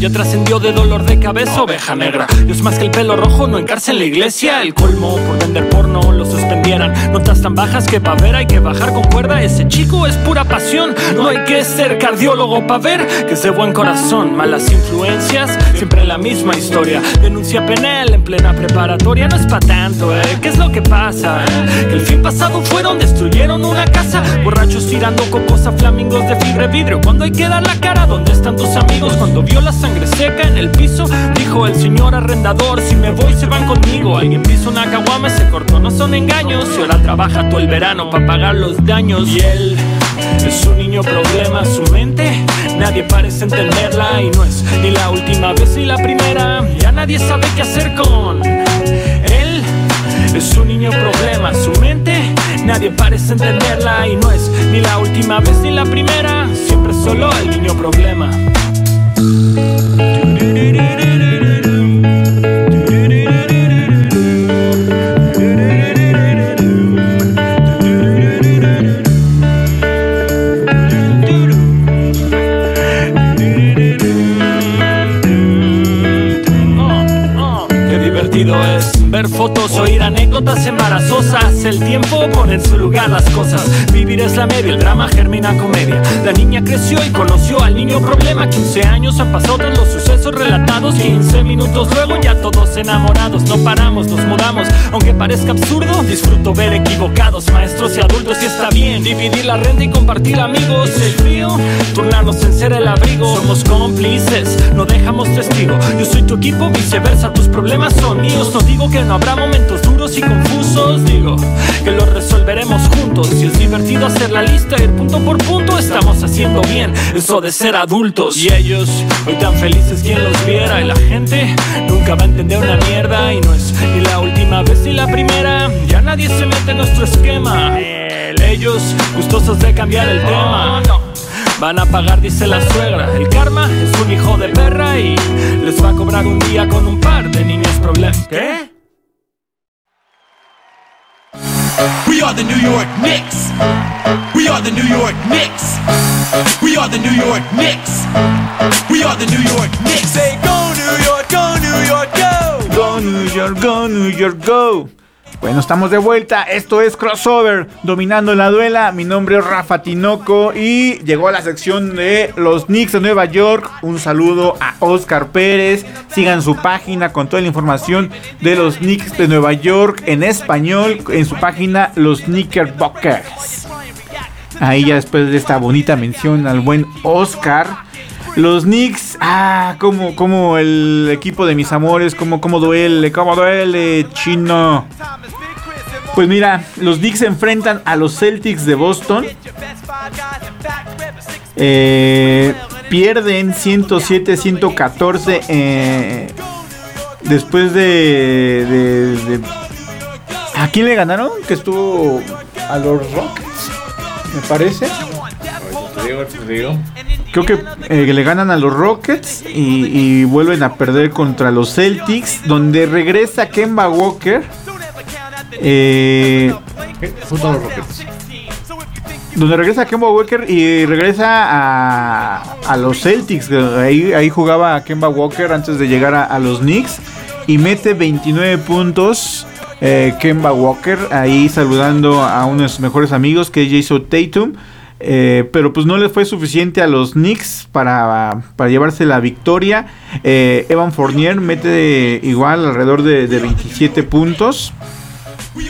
Ya trascendió de dolor de cabeza, oveja negra. Dios más que el pelo rojo, no encarce en la iglesia. El colmo por vender porno lo suspendieran. Notas tan bajas que pa' ver hay que bajar con cuerda. Ese chico es pura pasión. No hay que ser cardiólogo pa' ver que es de buen corazón. Malas influencias, siempre la misma historia. Denuncia penal en plena preparatoria. No es pa' tanto, eh. ¿Qué es lo que pasa? Que el fin pasado fueron, destruyeron una casa. Borrachos tirando cocos a flamingos de fibra vidrio. Cuando hay que dar la cara, ¿dónde están tus amigos? Cuando vio la sangre seca en el piso, dijo el señor arrendador: Si me voy, se van conmigo. Alguien piso una caguama, se cortó, no son engaños. Y ahora trabaja todo el verano para pagar los daños. Y él es un niño problema, su mente nadie parece entenderla. Y no es ni la última vez ni la primera. Ya nadie sabe qué hacer con él. Es un niño problema, su mente nadie parece entenderla y no es ni la última vez ni la primera, siempre solo el niño problema. Ver fotos, oír anécdotas anécdotas embarazosas. El tiempo pone en su lugar las cosas. Vivir es la media, el drama germina comedia. La niña creció y conoció al niño problema. 15 años han pasado tras los sucesos relatados. 15 minutos luego ya todos enamorados. No paramos, nos mudamos. Aunque parezca absurdo, disfruto ver equivocados, maestros y adultos. Y está bien dividir la renta y compartir amigos. El frío, turnarnos en ser el abrigo. Somos cómplices, no dejamos testigo. Yo soy tu equipo, viceversa. Tus problemas son míos. No digo que no habrá momentos y confusos. Digo que los resolveremos juntos. Si es divertido hacer la lista, ir punto por punto, estamos haciendo bien eso de ser adultos. Y ellos, hoy tan felices quien los viera. Y la gente nunca va a entender una mierda. Y no es ni la última vez ni la primera. Ya nadie se mete en nuestro esquema. Ellos, gustosos de cambiar el tema. Van a pagar, dice la suegra. El karma es un hijo de perra y les va a cobrar un día con un par de niños problemas. ¿Qué? We are the New York Knicks. We are the New York Knicks. We are the New York Knicks. We are the New York Knicks. Say go New York, go New York, go. Go New York, go New York, go. Bueno, estamos de vuelta. Esto es Crossover, dominando la duela. Mi nombre es Rafa Tinoco y llegó a la sección de los Knicks de Nueva York. Un saludo a Oscar Pérez. Sigan su página con toda la información de los Knicks de Nueva York en español en su página Los Knickerbockers. Ahí ya después de esta bonita mención al buen Oscar. Los Knicks, ah, como, como el equipo de mis amores, como, como duele, como duele, chino. Pues mira, los Knicks se enfrentan a los Celtics de Boston. Eh, pierden 107-114 eh, después de, de. ¿A quién le ganaron? Que estuvo a los Rockets, me parece. Creo que eh, le ganan a los Rockets y, vuelven a perder contra los Celtics, donde regresa Kemba Walker. Eh, Junto a los Rockets. donde regresa Kemba Walker y regresa a, a los Celtics. Ahí, ahí jugaba Kemba Walker antes de llegar a, a los Knicks y mete 29 puntos. Eh, Kemba Walker ahí saludando a uno de sus mejores amigos que es Jason Tatum. Eh, pero pues no le fue suficiente a los Knicks para, para llevarse la victoria. Eh, Evan Fournier mete igual alrededor de, de 27 puntos.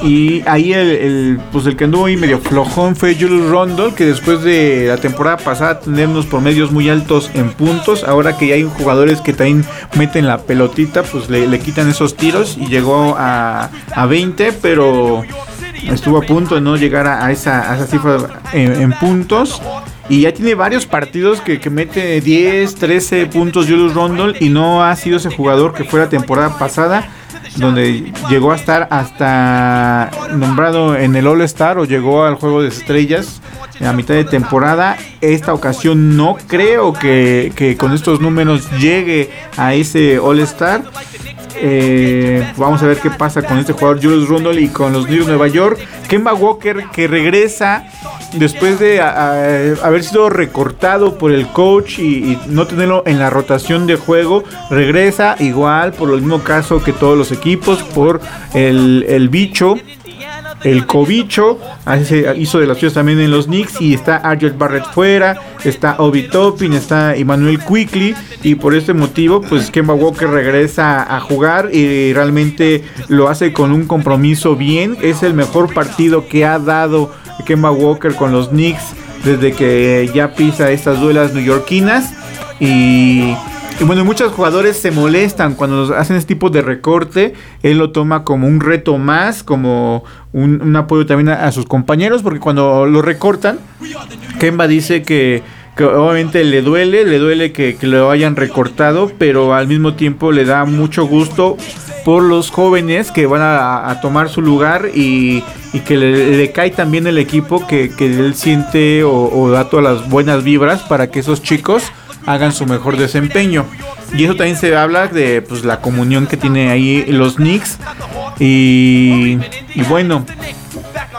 Y ahí el, el, pues el que anduvo ahí medio flojón fue Julius Rondle, que después de la temporada pasada tener unos promedios muy altos en puntos, ahora que ya hay jugadores que también meten la pelotita, pues le, le quitan esos tiros y llegó a, a 20, pero estuvo a punto de no llegar a, esa, a esa, cifra en, en, puntos. Y ya tiene varios partidos que, que, mete 10, 13 puntos Julius Rondle y no ha sido ese jugador que fue la temporada pasada donde llegó a estar hasta nombrado en el All Star o llegó al juego de estrellas a mitad de temporada. Esta ocasión no creo que, que con estos números llegue a ese All Star. Eh, vamos a ver qué pasa con este jugador Julius Rundle y con los de Nueva York. Kemba Walker que regresa después de haber sido recortado por el coach y, no tenerlo en la rotación de juego. Regresa igual por el mismo caso que todos los equipos por el bicho el cobicho, se hizo de las suyas también en los Knicks y está Arjot Barrett fuera, está Obi Toppin, está Emmanuel Quickly y por este motivo pues Kemba Walker regresa a jugar y realmente lo hace con un compromiso bien, es el mejor partido que ha dado Kemba Walker con los Knicks desde que ya pisa estas duelas neoyorquinas y y bueno, muchos jugadores se molestan cuando hacen este tipo de recorte. Él lo toma como un reto más, como un, apoyo también a, sus compañeros, porque cuando lo recortan, Kemba dice que, obviamente le duele, le duele que, lo hayan recortado, pero al mismo tiempo le da mucho gusto por los jóvenes que van a, a tomar su lugar y, y que le, le, cae también el equipo que, que él siente o, o da todas las buenas vibras para que esos chicos hagan su mejor desempeño. Y eso también se habla de pues, la comunión que tiene ahí los Knicks. Y, bueno,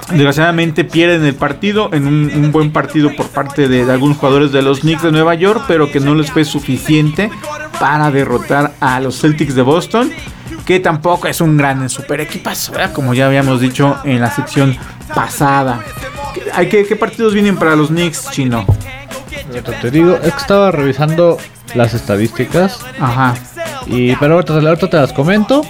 desgraciadamente pierden el partido en un, buen partido por parte de, algunos jugadores de los Knicks de Nueva York, pero que no les fue suficiente para derrotar a los Celtics de Boston. Que tampoco es un gran super equipazo, como ya habíamos dicho en la sección pasada. ¿Hay que, ¿Qué partidos vienen para los Knicks, chino? Ahorita Te digo, es que estaba revisando las estadísticas. Ajá. Y, pero ahorita, ahorita te las comento.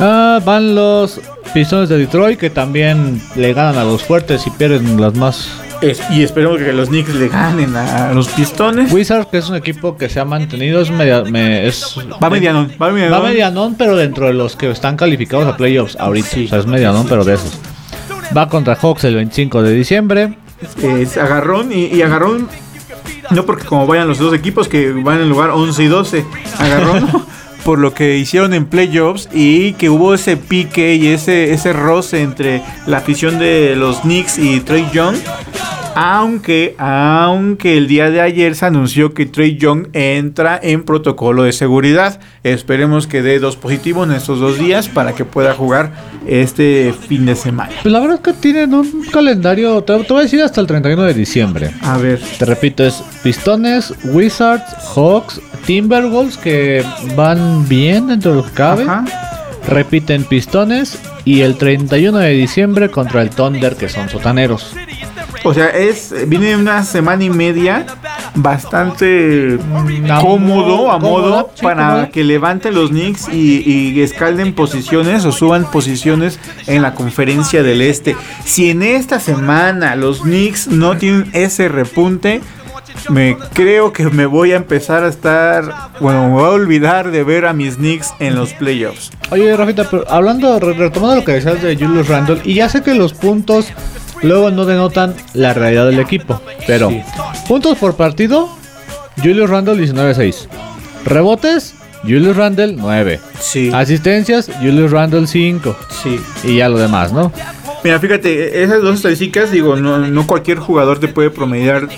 Ah, van los Pistones de Detroit que también le ganan a los fuertes y pierden las más. Es- y esperemos que los Knicks le ganen a los Pistones. Wizards, que es un equipo que se ha mantenido, es media, me- es, Va medianón, va medianón. Va medianón, pero dentro de los que están calificados a playoffs ahorita. O sea, es medianón, pero de esos. Va contra Hawks el 25 de diciembre. Es agarrón y, y agarrón. No porque como vayan los dos equipos que van en lugar 11 y 12. Agarrón por lo que hicieron en playoffs y que hubo ese pique y ese, ese roce entre la afición de los Knicks y Trey Young. Aunque, aunque el día de ayer se anunció que Trey Young entra en protocolo de seguridad. Esperemos que dé dos positivos en estos dos días para que pueda jugar este fin de semana. Pues la verdad es que tienen un calendario, te, te voy a decir hasta el 31 de diciembre. A ver. Te repito, es Pistones, Wizards, Hawks, Timberwolves que van bien dentro de lo que cabe. Ajá. Repiten Pistones y el 31 de diciembre contra el Thunder que son sotaneros. O sea, es viene una semana y media bastante a cómodo, a modo- sí, para que levanten los Knicks y, y escalden posiciones o suban posiciones en la conferencia del Este. Si en esta semana los Knicks no tienen ese repunte, me creo que me voy a empezar a estar, bueno, me voy a olvidar de ver a mis Knicks en los playoffs. Oye, Rafita, pero hablando, re- retomando lo que decías de Julius Randle, y ya sé que los puntos luego no denotan la realidad del equipo, pero puntos por partido, Julius Randle 19-6. Rebotes, Julius Randle 9. Sí. Asistencias, Julius Randle 5. Sí. Y ya lo demás, ¿no? Mira, fíjate, esas dos estadísticas, digo, no, no cualquier jugador te puede promediar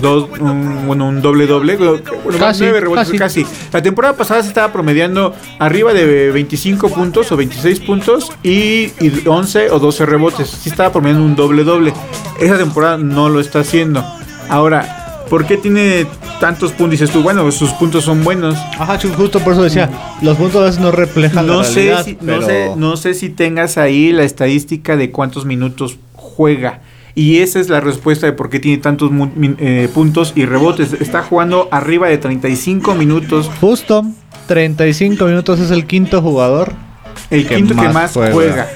dos, un, bueno, un doble doble, bueno, Casi, nueve rebotes, casi. casi. La temporada pasada se estaba promediando arriba de 25 puntos o 26 puntos y, y 11 o 12 rebotes. Sí estaba promediando un doble doble. Esa temporada no lo está haciendo. Ahora, ¿por qué tiene tantos puntos? Dices tú, bueno, sus puntos son buenos. Ajá, justo por eso decía, los puntos a veces no reflejan No la sé, realidad, si, no, sé, no sé si tengas ahí la estadística de cuántos minutos juega. Y esa es la respuesta de por qué tiene tantos eh, puntos y rebotes. Está jugando arriba de 35 minutos. Justo, 35 minutos es el quinto jugador. El que quinto que más juega. juega.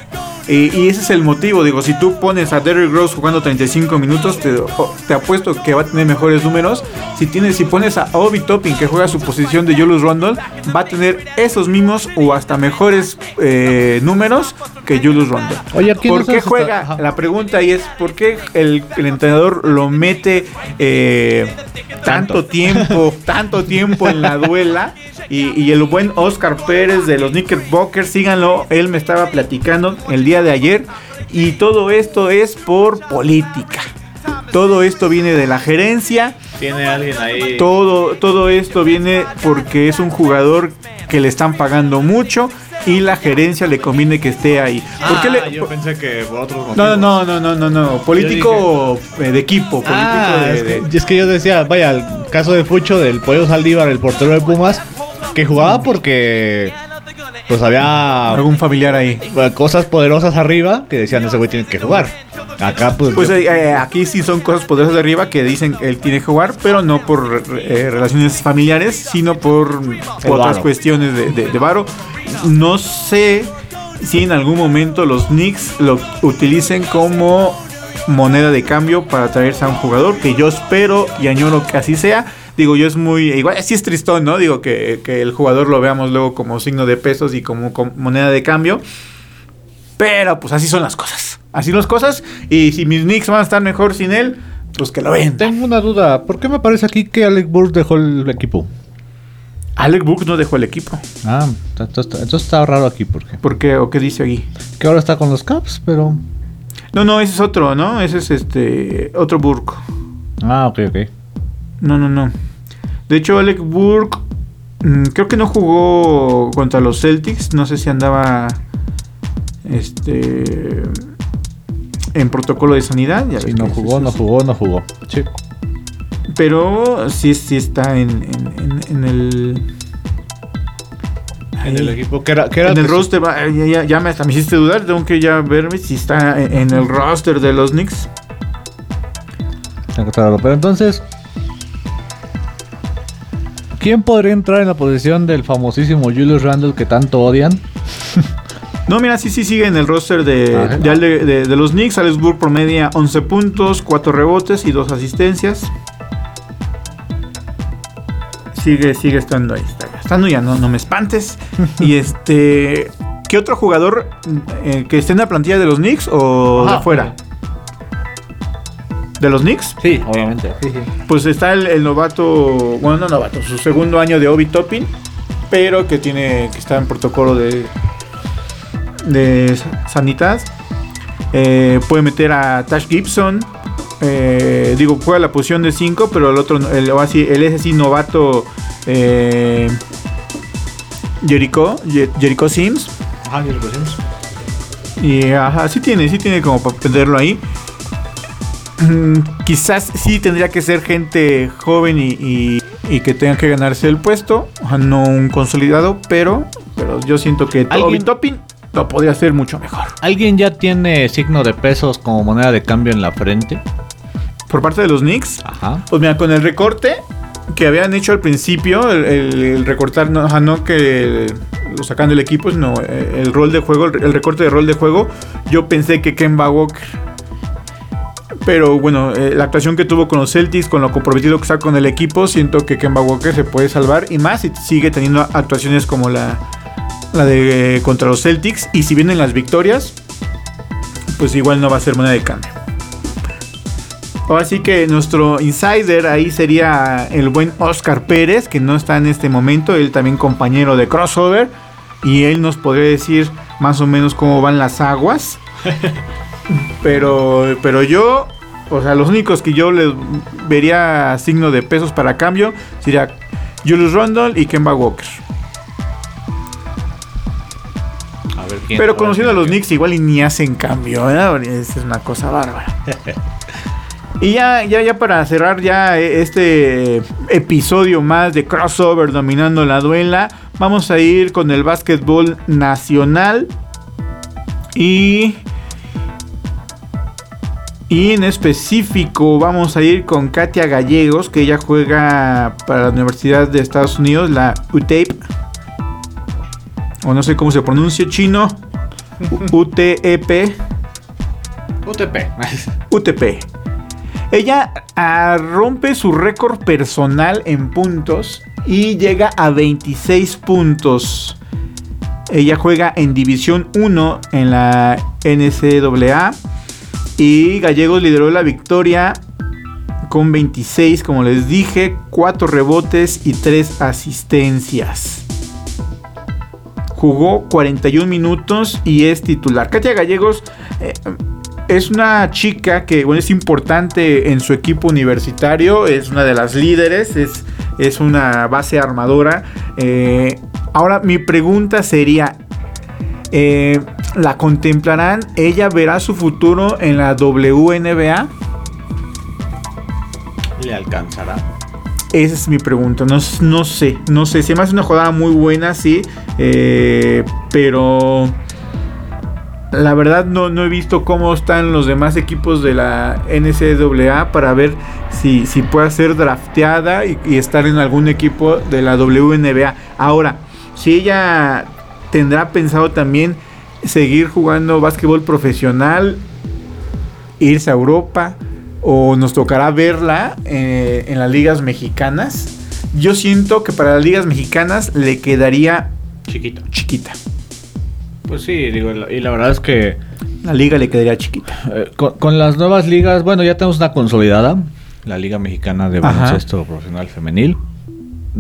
Eh, y ese es el motivo. Digo, si tú pones a Derrick Rose jugando 35 minutos, te, te apuesto que va a tener mejores números. Si tienes, si pones a Obi Toppin que juega su posición de Julius Randle, va a tener esos mismos o hasta mejores eh, números que Julius Randle. Oye, ¿quién ¿Por qué juega? Ajá. La pregunta ahí es ¿por qué el, el entrenador lo mete eh, tanto Tanto. tiempo, tanto tiempo en la duela? Y, y el buen Oscar Pérez de los Knickerbockers, síganlo, él me estaba platicando el día de ayer. Y todo esto es por política. Todo esto viene de la gerencia. Tiene alguien ahí. Todo, todo esto viene porque es un jugador que le están pagando mucho y la gerencia le conviene que esté ahí. ¿Por qué le- Ah, yo pensé que por otros motivos. no, no, no, no, no, no. Político eh, de equipo, político Ah, de, es, que, es que yo decía, vaya, el caso de Fucho del Pollo Saldívar, el portero de Pumas, que jugaba porque pues había algún familiar ahí. cosas poderosas arriba que decían ese güey tiene que jugar. Acá pues, Pues eh, eh, aquí sí son cosas poderosas de arriba que dicen que él tiene que jugar, pero no por eh, relaciones familiares, sino por otras cuestiones de, de, de varo. No sé si en algún momento los Knicks lo utilicen como moneda de cambio para traerse a un jugador, que yo espero y añoro que así sea. Digo, yo es muy. Igual, sí es tristón, ¿no? Digo, que, que el jugador lo veamos luego como signo de pesos y como, como moneda de cambio. Pero pues así son las cosas. Así las cosas. Y si mis Knicks van a estar mejor sin él, pues que lo ven. tengo una duda. ¿Por qué me parece aquí que Alec Burks dejó el equipo? Alec Book no dejó el equipo. Ah, está, esto está raro aquí porque ¿Por qué? ¿O qué dice aquí? que ahora está con los Caps, pero No, no, ese es otro, ¿no? Ese es este. Otro Burke. ah, ok, ok. No, no, no. De hecho, Alec Burke. mm, creo que no jugó contra los Celtics. No sé si andaba. Este. En protocolo de sanidad. Ya ves no jugó, no sí. jugó, no jugó. Sí. Pero sí, sí está en, en- en- el. En el equipo que era, en el roster, va, ya, ya- ya me, hasta me hiciste dudar. Tengo que ya verme si está en, en el roster de los Knicks. Pero entonces, ¿quién podría entrar en la posición del famosísimo Julius Randle que tanto odian? No, mira, sí, sí sigue en el roster de, de, de- los Knicks. Alex Burr promedia 11 puntos, 4 rebotes y 2 asistencias. Sigue, sigue estando ahí. Está estando ya, no, no me espantes. y este. ¿Qué otro jugador eh, que esté en la plantilla de los Knicks o Ajá. de fuera? ¿De los Knicks? Sí, obviamente. Sí, sí. Pues está el, el novato, bueno, no novato, su segundo año de Obi Toppin, pero que tiene que está en protocolo de de sa- sanidad. Eh, puede meter a Tash Gibson. eh, digo, juega la posición de 5, pero el otro, el, o así, el ese sí novato eh, Jericho, Jericho Sims. Ajá, lo pusimos. Y ajá, sí tiene, sí tiene como para perderlo ahí. Mm, Quizás sí tendría que ser gente joven y, y- y que tenga que ganarse el puesto. No un consolidado, pero, pero yo siento que ¿Alguien- Obi Toppin lo podría hacer mucho mejor. ¿Alguien ya tiene signo de pesos como moneda de cambio en la frente? Por parte de los Knicks, Ajá. pues mira, con el recorte que habían hecho al principio, el, el- el recortar, no, no que lo sacan del equipo, sino eh, el rol de juego, el, el recorte de rol de juego, yo pensé que Kemba Walker. Pero bueno, eh, la actuación que tuvo con los Celtics, con lo comprometido que está con el equipo, siento que Kemba Walker se puede salvar y más si sigue teniendo actuaciones como la, la de eh, contra los Celtics. Y si vienen las victorias, pues igual no va a ser moneda de cambio. Así que nuestro insider ahí sería el buen Oscar Pérez, que no está en este momento, él también compañero de crossover, y él nos podría decir más o menos cómo van las aguas. pero, pero yo, o sea, los únicos que yo les vería signo de pesos para cambio sería Julius Randle y Kemba Walker. Pero conociendo a los Knicks igual y ni hacen cambio, ¿verdad? Es una cosa bárbara. Y ya, ya, ya para cerrar ya este episodio más de crossover dominando la duela, vamos a ir con el básquetbol nacional y y en específico vamos a ir con Katia Gallegos, que ella juega para la Universidad de Estados Unidos, la UTEP. O no sé cómo se pronuncia chino. UTEP. UTP. UTP. Ella ah, rompe su récord personal en puntos y llega a 26 puntos. Ella juega en División 1 en la NCAA y Gallegos lideró la victoria con 26, como les dije, 4 rebotes y 3 asistencias. Jugó 41 minutos y es titular. Katia Gallegos eh, es una chica que bueno, es importante en su equipo universitario, es una de las líderes, es, es una base armadora. Eh, ahora mi pregunta sería, eh, ¿la contemplarán? ¿Ella verá su futuro en la WNBA? Le alcanzará. Esa es mi pregunta. No, no sé, no sé. Se me hace una jugada muy buena, sí. eh, pero la verdad no, no he visto cómo están los demás equipos de la NCAA para ver si, si puede ser drafteada y, y estar en algún equipo de la WNBA. Ahora, si ella tendrá pensado también seguir jugando básquetbol profesional, irse a Europa o nos tocará verla eh, en las ligas mexicanas. Yo siento que para las ligas mexicanas le quedaría chiquita. Pues sí, digo, y la verdad es que La liga le quedaría chiquita. eh, con, con las nuevas ligas, bueno, ya tenemos una consolidada, la Liga Mexicana de. Baloncesto Profesional Femenil.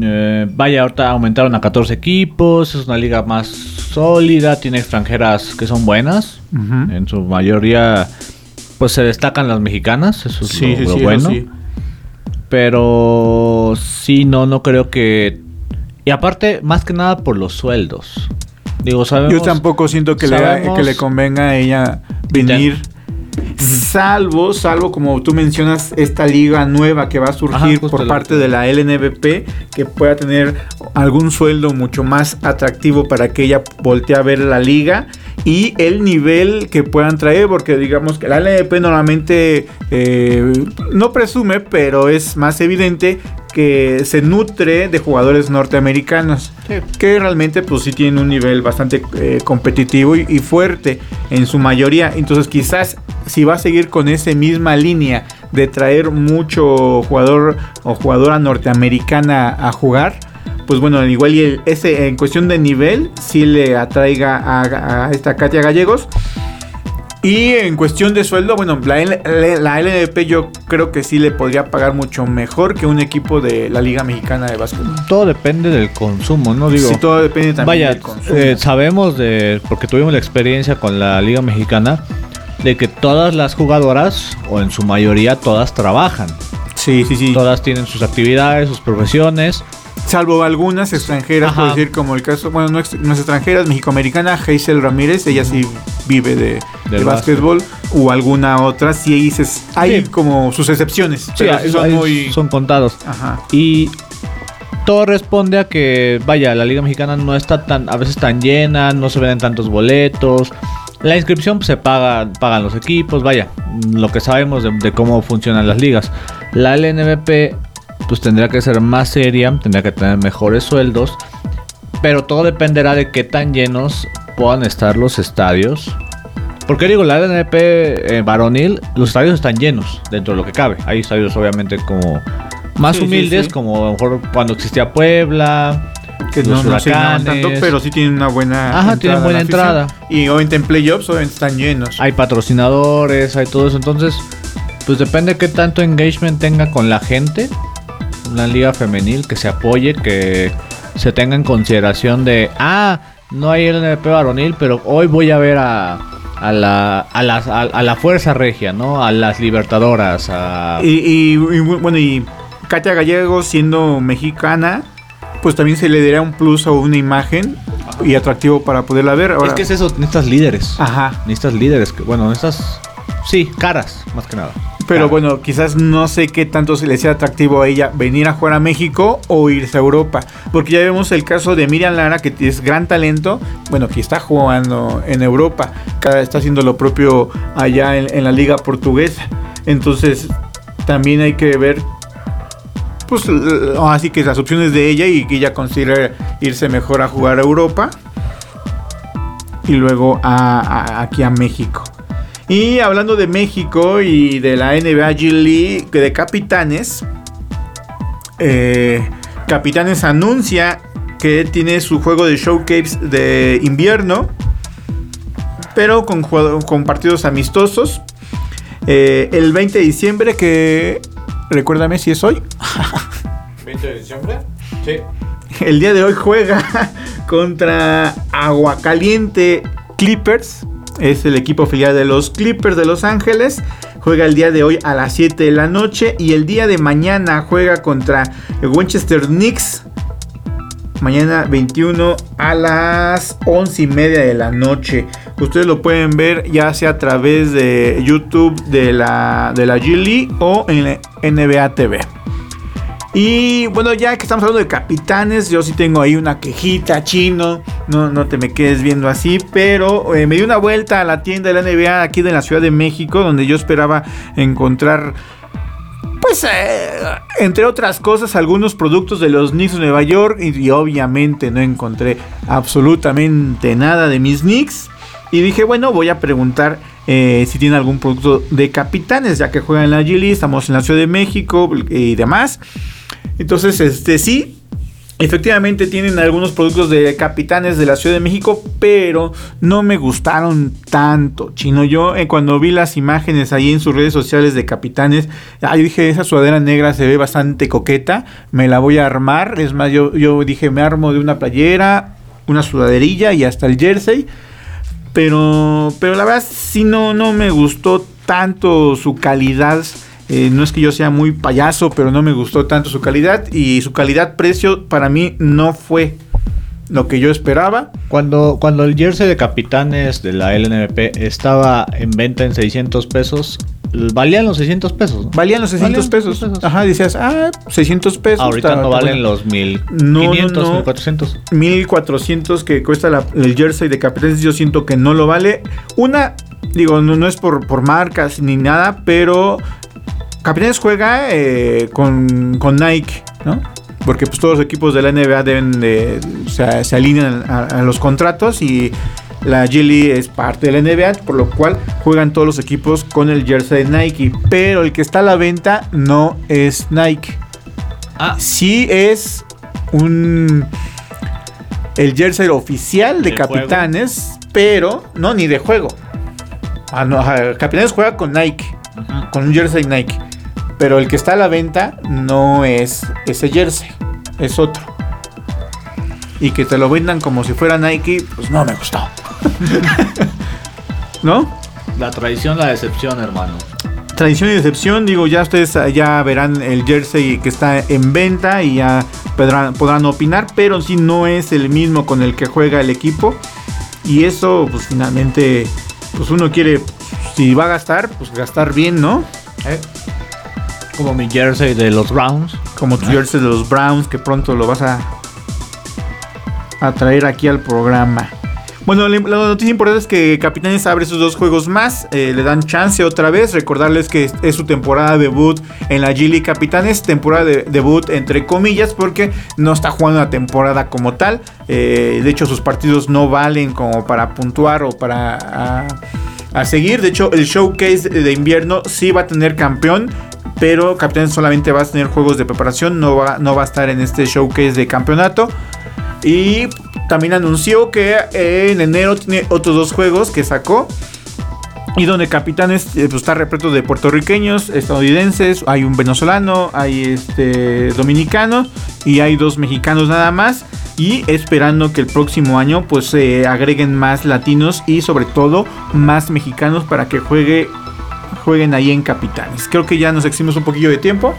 Eh, vaya, ahorita aumentaron a 14 equipos, es una liga más sólida, tiene extranjeras que son buenas. En su mayoría, pues se destacan las mexicanas, eso es Sí, lo, sí, lo sí, bueno. sí. Pero sí, no, no creo que... Y aparte, más que nada por los sueldos. Digo, sabemos... Yo tampoco siento que le, que le convenga a ella venir. Salvo, salvo como tú mencionas, esta liga nueva que va a surgir Ajá, por parte de la LNBP, que pueda tener algún sueldo mucho más atractivo para que ella voltee a ver la liga y el nivel que puedan traer, porque digamos que la LNBP normalmente eh, no presume, pero es más evidente que se nutre de jugadores norteamericanos que realmente pues sí tienen un nivel bastante eh, competitivo y, y fuerte en su mayoría. Entonces quizás si va a seguir con esa misma línea de traer mucho jugador o jugadora norteamericana a jugar pues bueno al igual y el- ese en cuestión de nivel sí le atraiga a, a esta Katia Gallegos y en cuestión de sueldo, bueno, la, la LNP yo creo que sí le podría pagar mucho mejor que un equipo de la Liga Mexicana de Básquetbol. Todo depende del consumo, ¿no? Digo, Sí, todo depende también vaya, del consumo. eh, sabemos de, porque tuvimos la experiencia con la Liga Mexicana, de que todas las jugadoras, o en su mayoría todas trabajan. sí, sí, sí. Todas tienen sus actividades, sus profesiones. Salvo algunas extranjeras, Ajá. por decir, como el caso, bueno, no, no es extranjera, es mexicoamericana, Hazel Ramírez, ella sí vive de, de básquetbol, o alguna otra, sí ahí se- hay Sí. como sus excepciones, pero sí hay- son muy... son contados. Ajá. Y todo responde a que, vaya, la Liga Mexicana no está tan, a veces tan llena, no se venden tantos boletos. La inscripción pues, se paga, pagan los equipos, vaya, lo que sabemos de, de cómo funcionan las ligas. La LNBP pues tendrá que ser más seria, tendrá que tener mejores sueldos, pero todo dependerá de qué tan llenos puedan estar los estadios. Porque digo, la LNP eh, varonil, los estadios están llenos dentro de lo que cabe. Hay estadios obviamente como más Sí, humildes, sí. como a lo mejor cuando existía Puebla, que los no, no se tanto, pero sí tienen una buena Ajá, tienen buena entrada. Y obviamente en playoffs obviamente están llenos. hay patrocinadores, hay todo eso. Entonces, pues depende qué tanto engagement tenga con la gente. Una liga femenil que se apoye, que se tenga en consideración de, ah, no hay LNP varonil, pero hoy voy a ver a, a, la, a, las- a- a la Fuerza Regia, ¿no? A las Libertadoras, a... Y, y- y bueno, y Katia Gallego siendo mexicana, pues también se le daría un plus o una imagen y atractivo para poderla ver. Ahora, es que es eso, necesitas líderes. Ajá. Necesitas líderes, que, bueno, necesitas... Sí, caras, más que nada. Pero bueno, quizás no sé qué tanto se le sea atractivo a ella venir a jugar a México o irse a Europa. Porque ya vemos el caso de Miriam Lara, que es gran talento, bueno, que está jugando en Europa. Cada está haciendo lo propio allá en, en la liga portuguesa. Entonces, también hay que ver, pues, así que las opciones de ella y que ella considera irse mejor a jugar a Europa. Y luego a- a- aquí a México. Y hablando de México y de la NBA G League de capitanes, eh, Capitanes anuncia que tiene su juego de showcase de invierno, pero con, con partidos amistosos. Eh, el 20 de diciembre, que recuérdame si es hoy. ¿20 de diciembre? Sí. El día de hoy juega contra Aguacaliente Clippers. Es el equipo filial de los Clippers de Los Ángeles. Juega el día de hoy a las 7 de la noche. Y el día de mañana juega contra el Winchester Knicks. Mañana 21 a las 11 y media de la noche. Ustedes lo pueden ver ya sea a través de YouTube de la, de la G League o en la NBA TV. Y bueno, ya que estamos hablando de capitanes, yo sí tengo ahí una quejita chino. No, no te me quedes viendo así. Pero eh, me di una vuelta a la tienda de la NBA aquí de la Ciudad de México, donde yo esperaba encontrar. Pues, eh, entre otras cosas, algunos productos de los Knicks de Nueva York. Y, obviamente no encontré absolutamente nada de mis Knicks. Y dije, bueno, voy a preguntar eh, si tiene algún producto de capitanes, ya que juegan en la G League, estamos en la Ciudad de México y demás. Entonces, este sí, efectivamente tienen algunos productos de capitanes de la Ciudad de México, pero no me gustaron tanto. Chino, yo eh, cuando vi las imágenes ahí en sus redes sociales de capitanes, ah, yo dije, esa sudadera negra se ve bastante coqueta, me la voy a armar. Es más, yo, yo dije, me armo de una playera, una sudaderilla y hasta el jersey. Pero, pero la verdad sí no, no me gustó tanto su calidad. Eh, no es que yo sea muy payaso, pero no me gustó tanto su calidad. Y su calidad-precio para mí no fue lo que yo esperaba. Cuando, cuando el jersey de capitanes de la LNP estaba en venta en 600 pesos, valían los 600 pesos. ¿no? Valían los 600 Valían pesos. 600 pesos. Ajá, decías, ah, 600 pesos. Ahorita está- no está valen bueno. los 1500, No, no, no. 1400. 1400 que cuesta la- el jersey de Capitanes, yo siento que no lo vale. Una, digo, no, no es por, por marcas ni nada, pero Capitanes juega eh, con, con Nike, ¿no? Porque pues todos los equipos de la NBA deben de, sea, se alinean a, a los contratos y la G League es parte de la NBA, por lo cual juegan todos los equipos con el jersey de Nike. Pero el que está a la venta no es Nike. Ah, Sí es un el jersey oficial de ¿De Capitanes, pero no ni de juego. Ah, no, Capitanes juega con Nike, con un jersey Nike, pero el que está a la venta no es ese jersey, es otro. Y que te lo vendan como si fuera Nike, pues no me gustó. ¿No? la tradición, la decepción, hermano. Tradición y decepción, digo, ya ustedes ya verán el jersey que está en venta y ya podrán, podrán opinar, pero sí no es el mismo con el que juega el equipo. Y eso, pues finalmente, pues uno quiere, si va a gastar, pues gastar bien, ¿no? Como mi jersey de los Browns. Como tu jersey de los Browns, que pronto lo vas a, a traer aquí al programa. Bueno, la, la noticia importante es que Capitanes abre sus dos juegos más, eh, le dan chance otra vez. Recordarles que es, su temporada debut en la G League Capitanes, temporada de debut entre comillas, porque no está jugando una temporada como tal. Eh, de hecho, sus partidos no valen como para puntuar o para a seguir. De hecho, el showcase de invierno sí va a tener campeón. Pero Capitanes solamente va a tener juegos de preparación, no va, no va a estar en este showcase de campeonato. Y también anunció que en enero tiene otros dos juegos que sacó. Y donde Capitanes eh, pues, está repleto de puertorriqueños, estadounidenses, hay un venezolano, hay este dominicano y hay dos mexicanos nada más. Y esperando que el próximo año pues se agreguen más latinos y sobre todo más mexicanos para que juegue, jueguen ahí en Capitanes. Creo que ya nos eximos un poquillo de tiempo.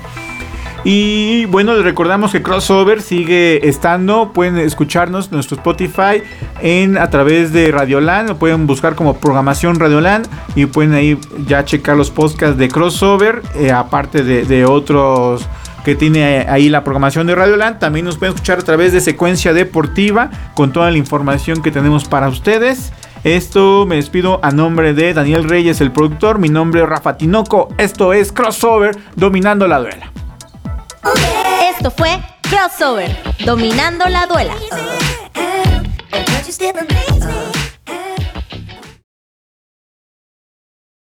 Y bueno, les recordamos que Crossover sigue estando. Pueden escucharnos en nuestro Spotify en, a través de Radioland. Lo pueden buscar como programación Radioland. Y pueden ahí ya checar los podcasts de Crossover. eh, aparte de, de otros que tiene ahí la programación de Radioland. También nos pueden escuchar a través de Secuencia Deportiva. Con toda la información que tenemos para ustedes. Esto me despido a nombre de Daniel Reyes, el productor. Mi nombre es Rafa Tinoco. Esto es Crossover, dominando la duela. Esto fue Crossover, dominando la duela.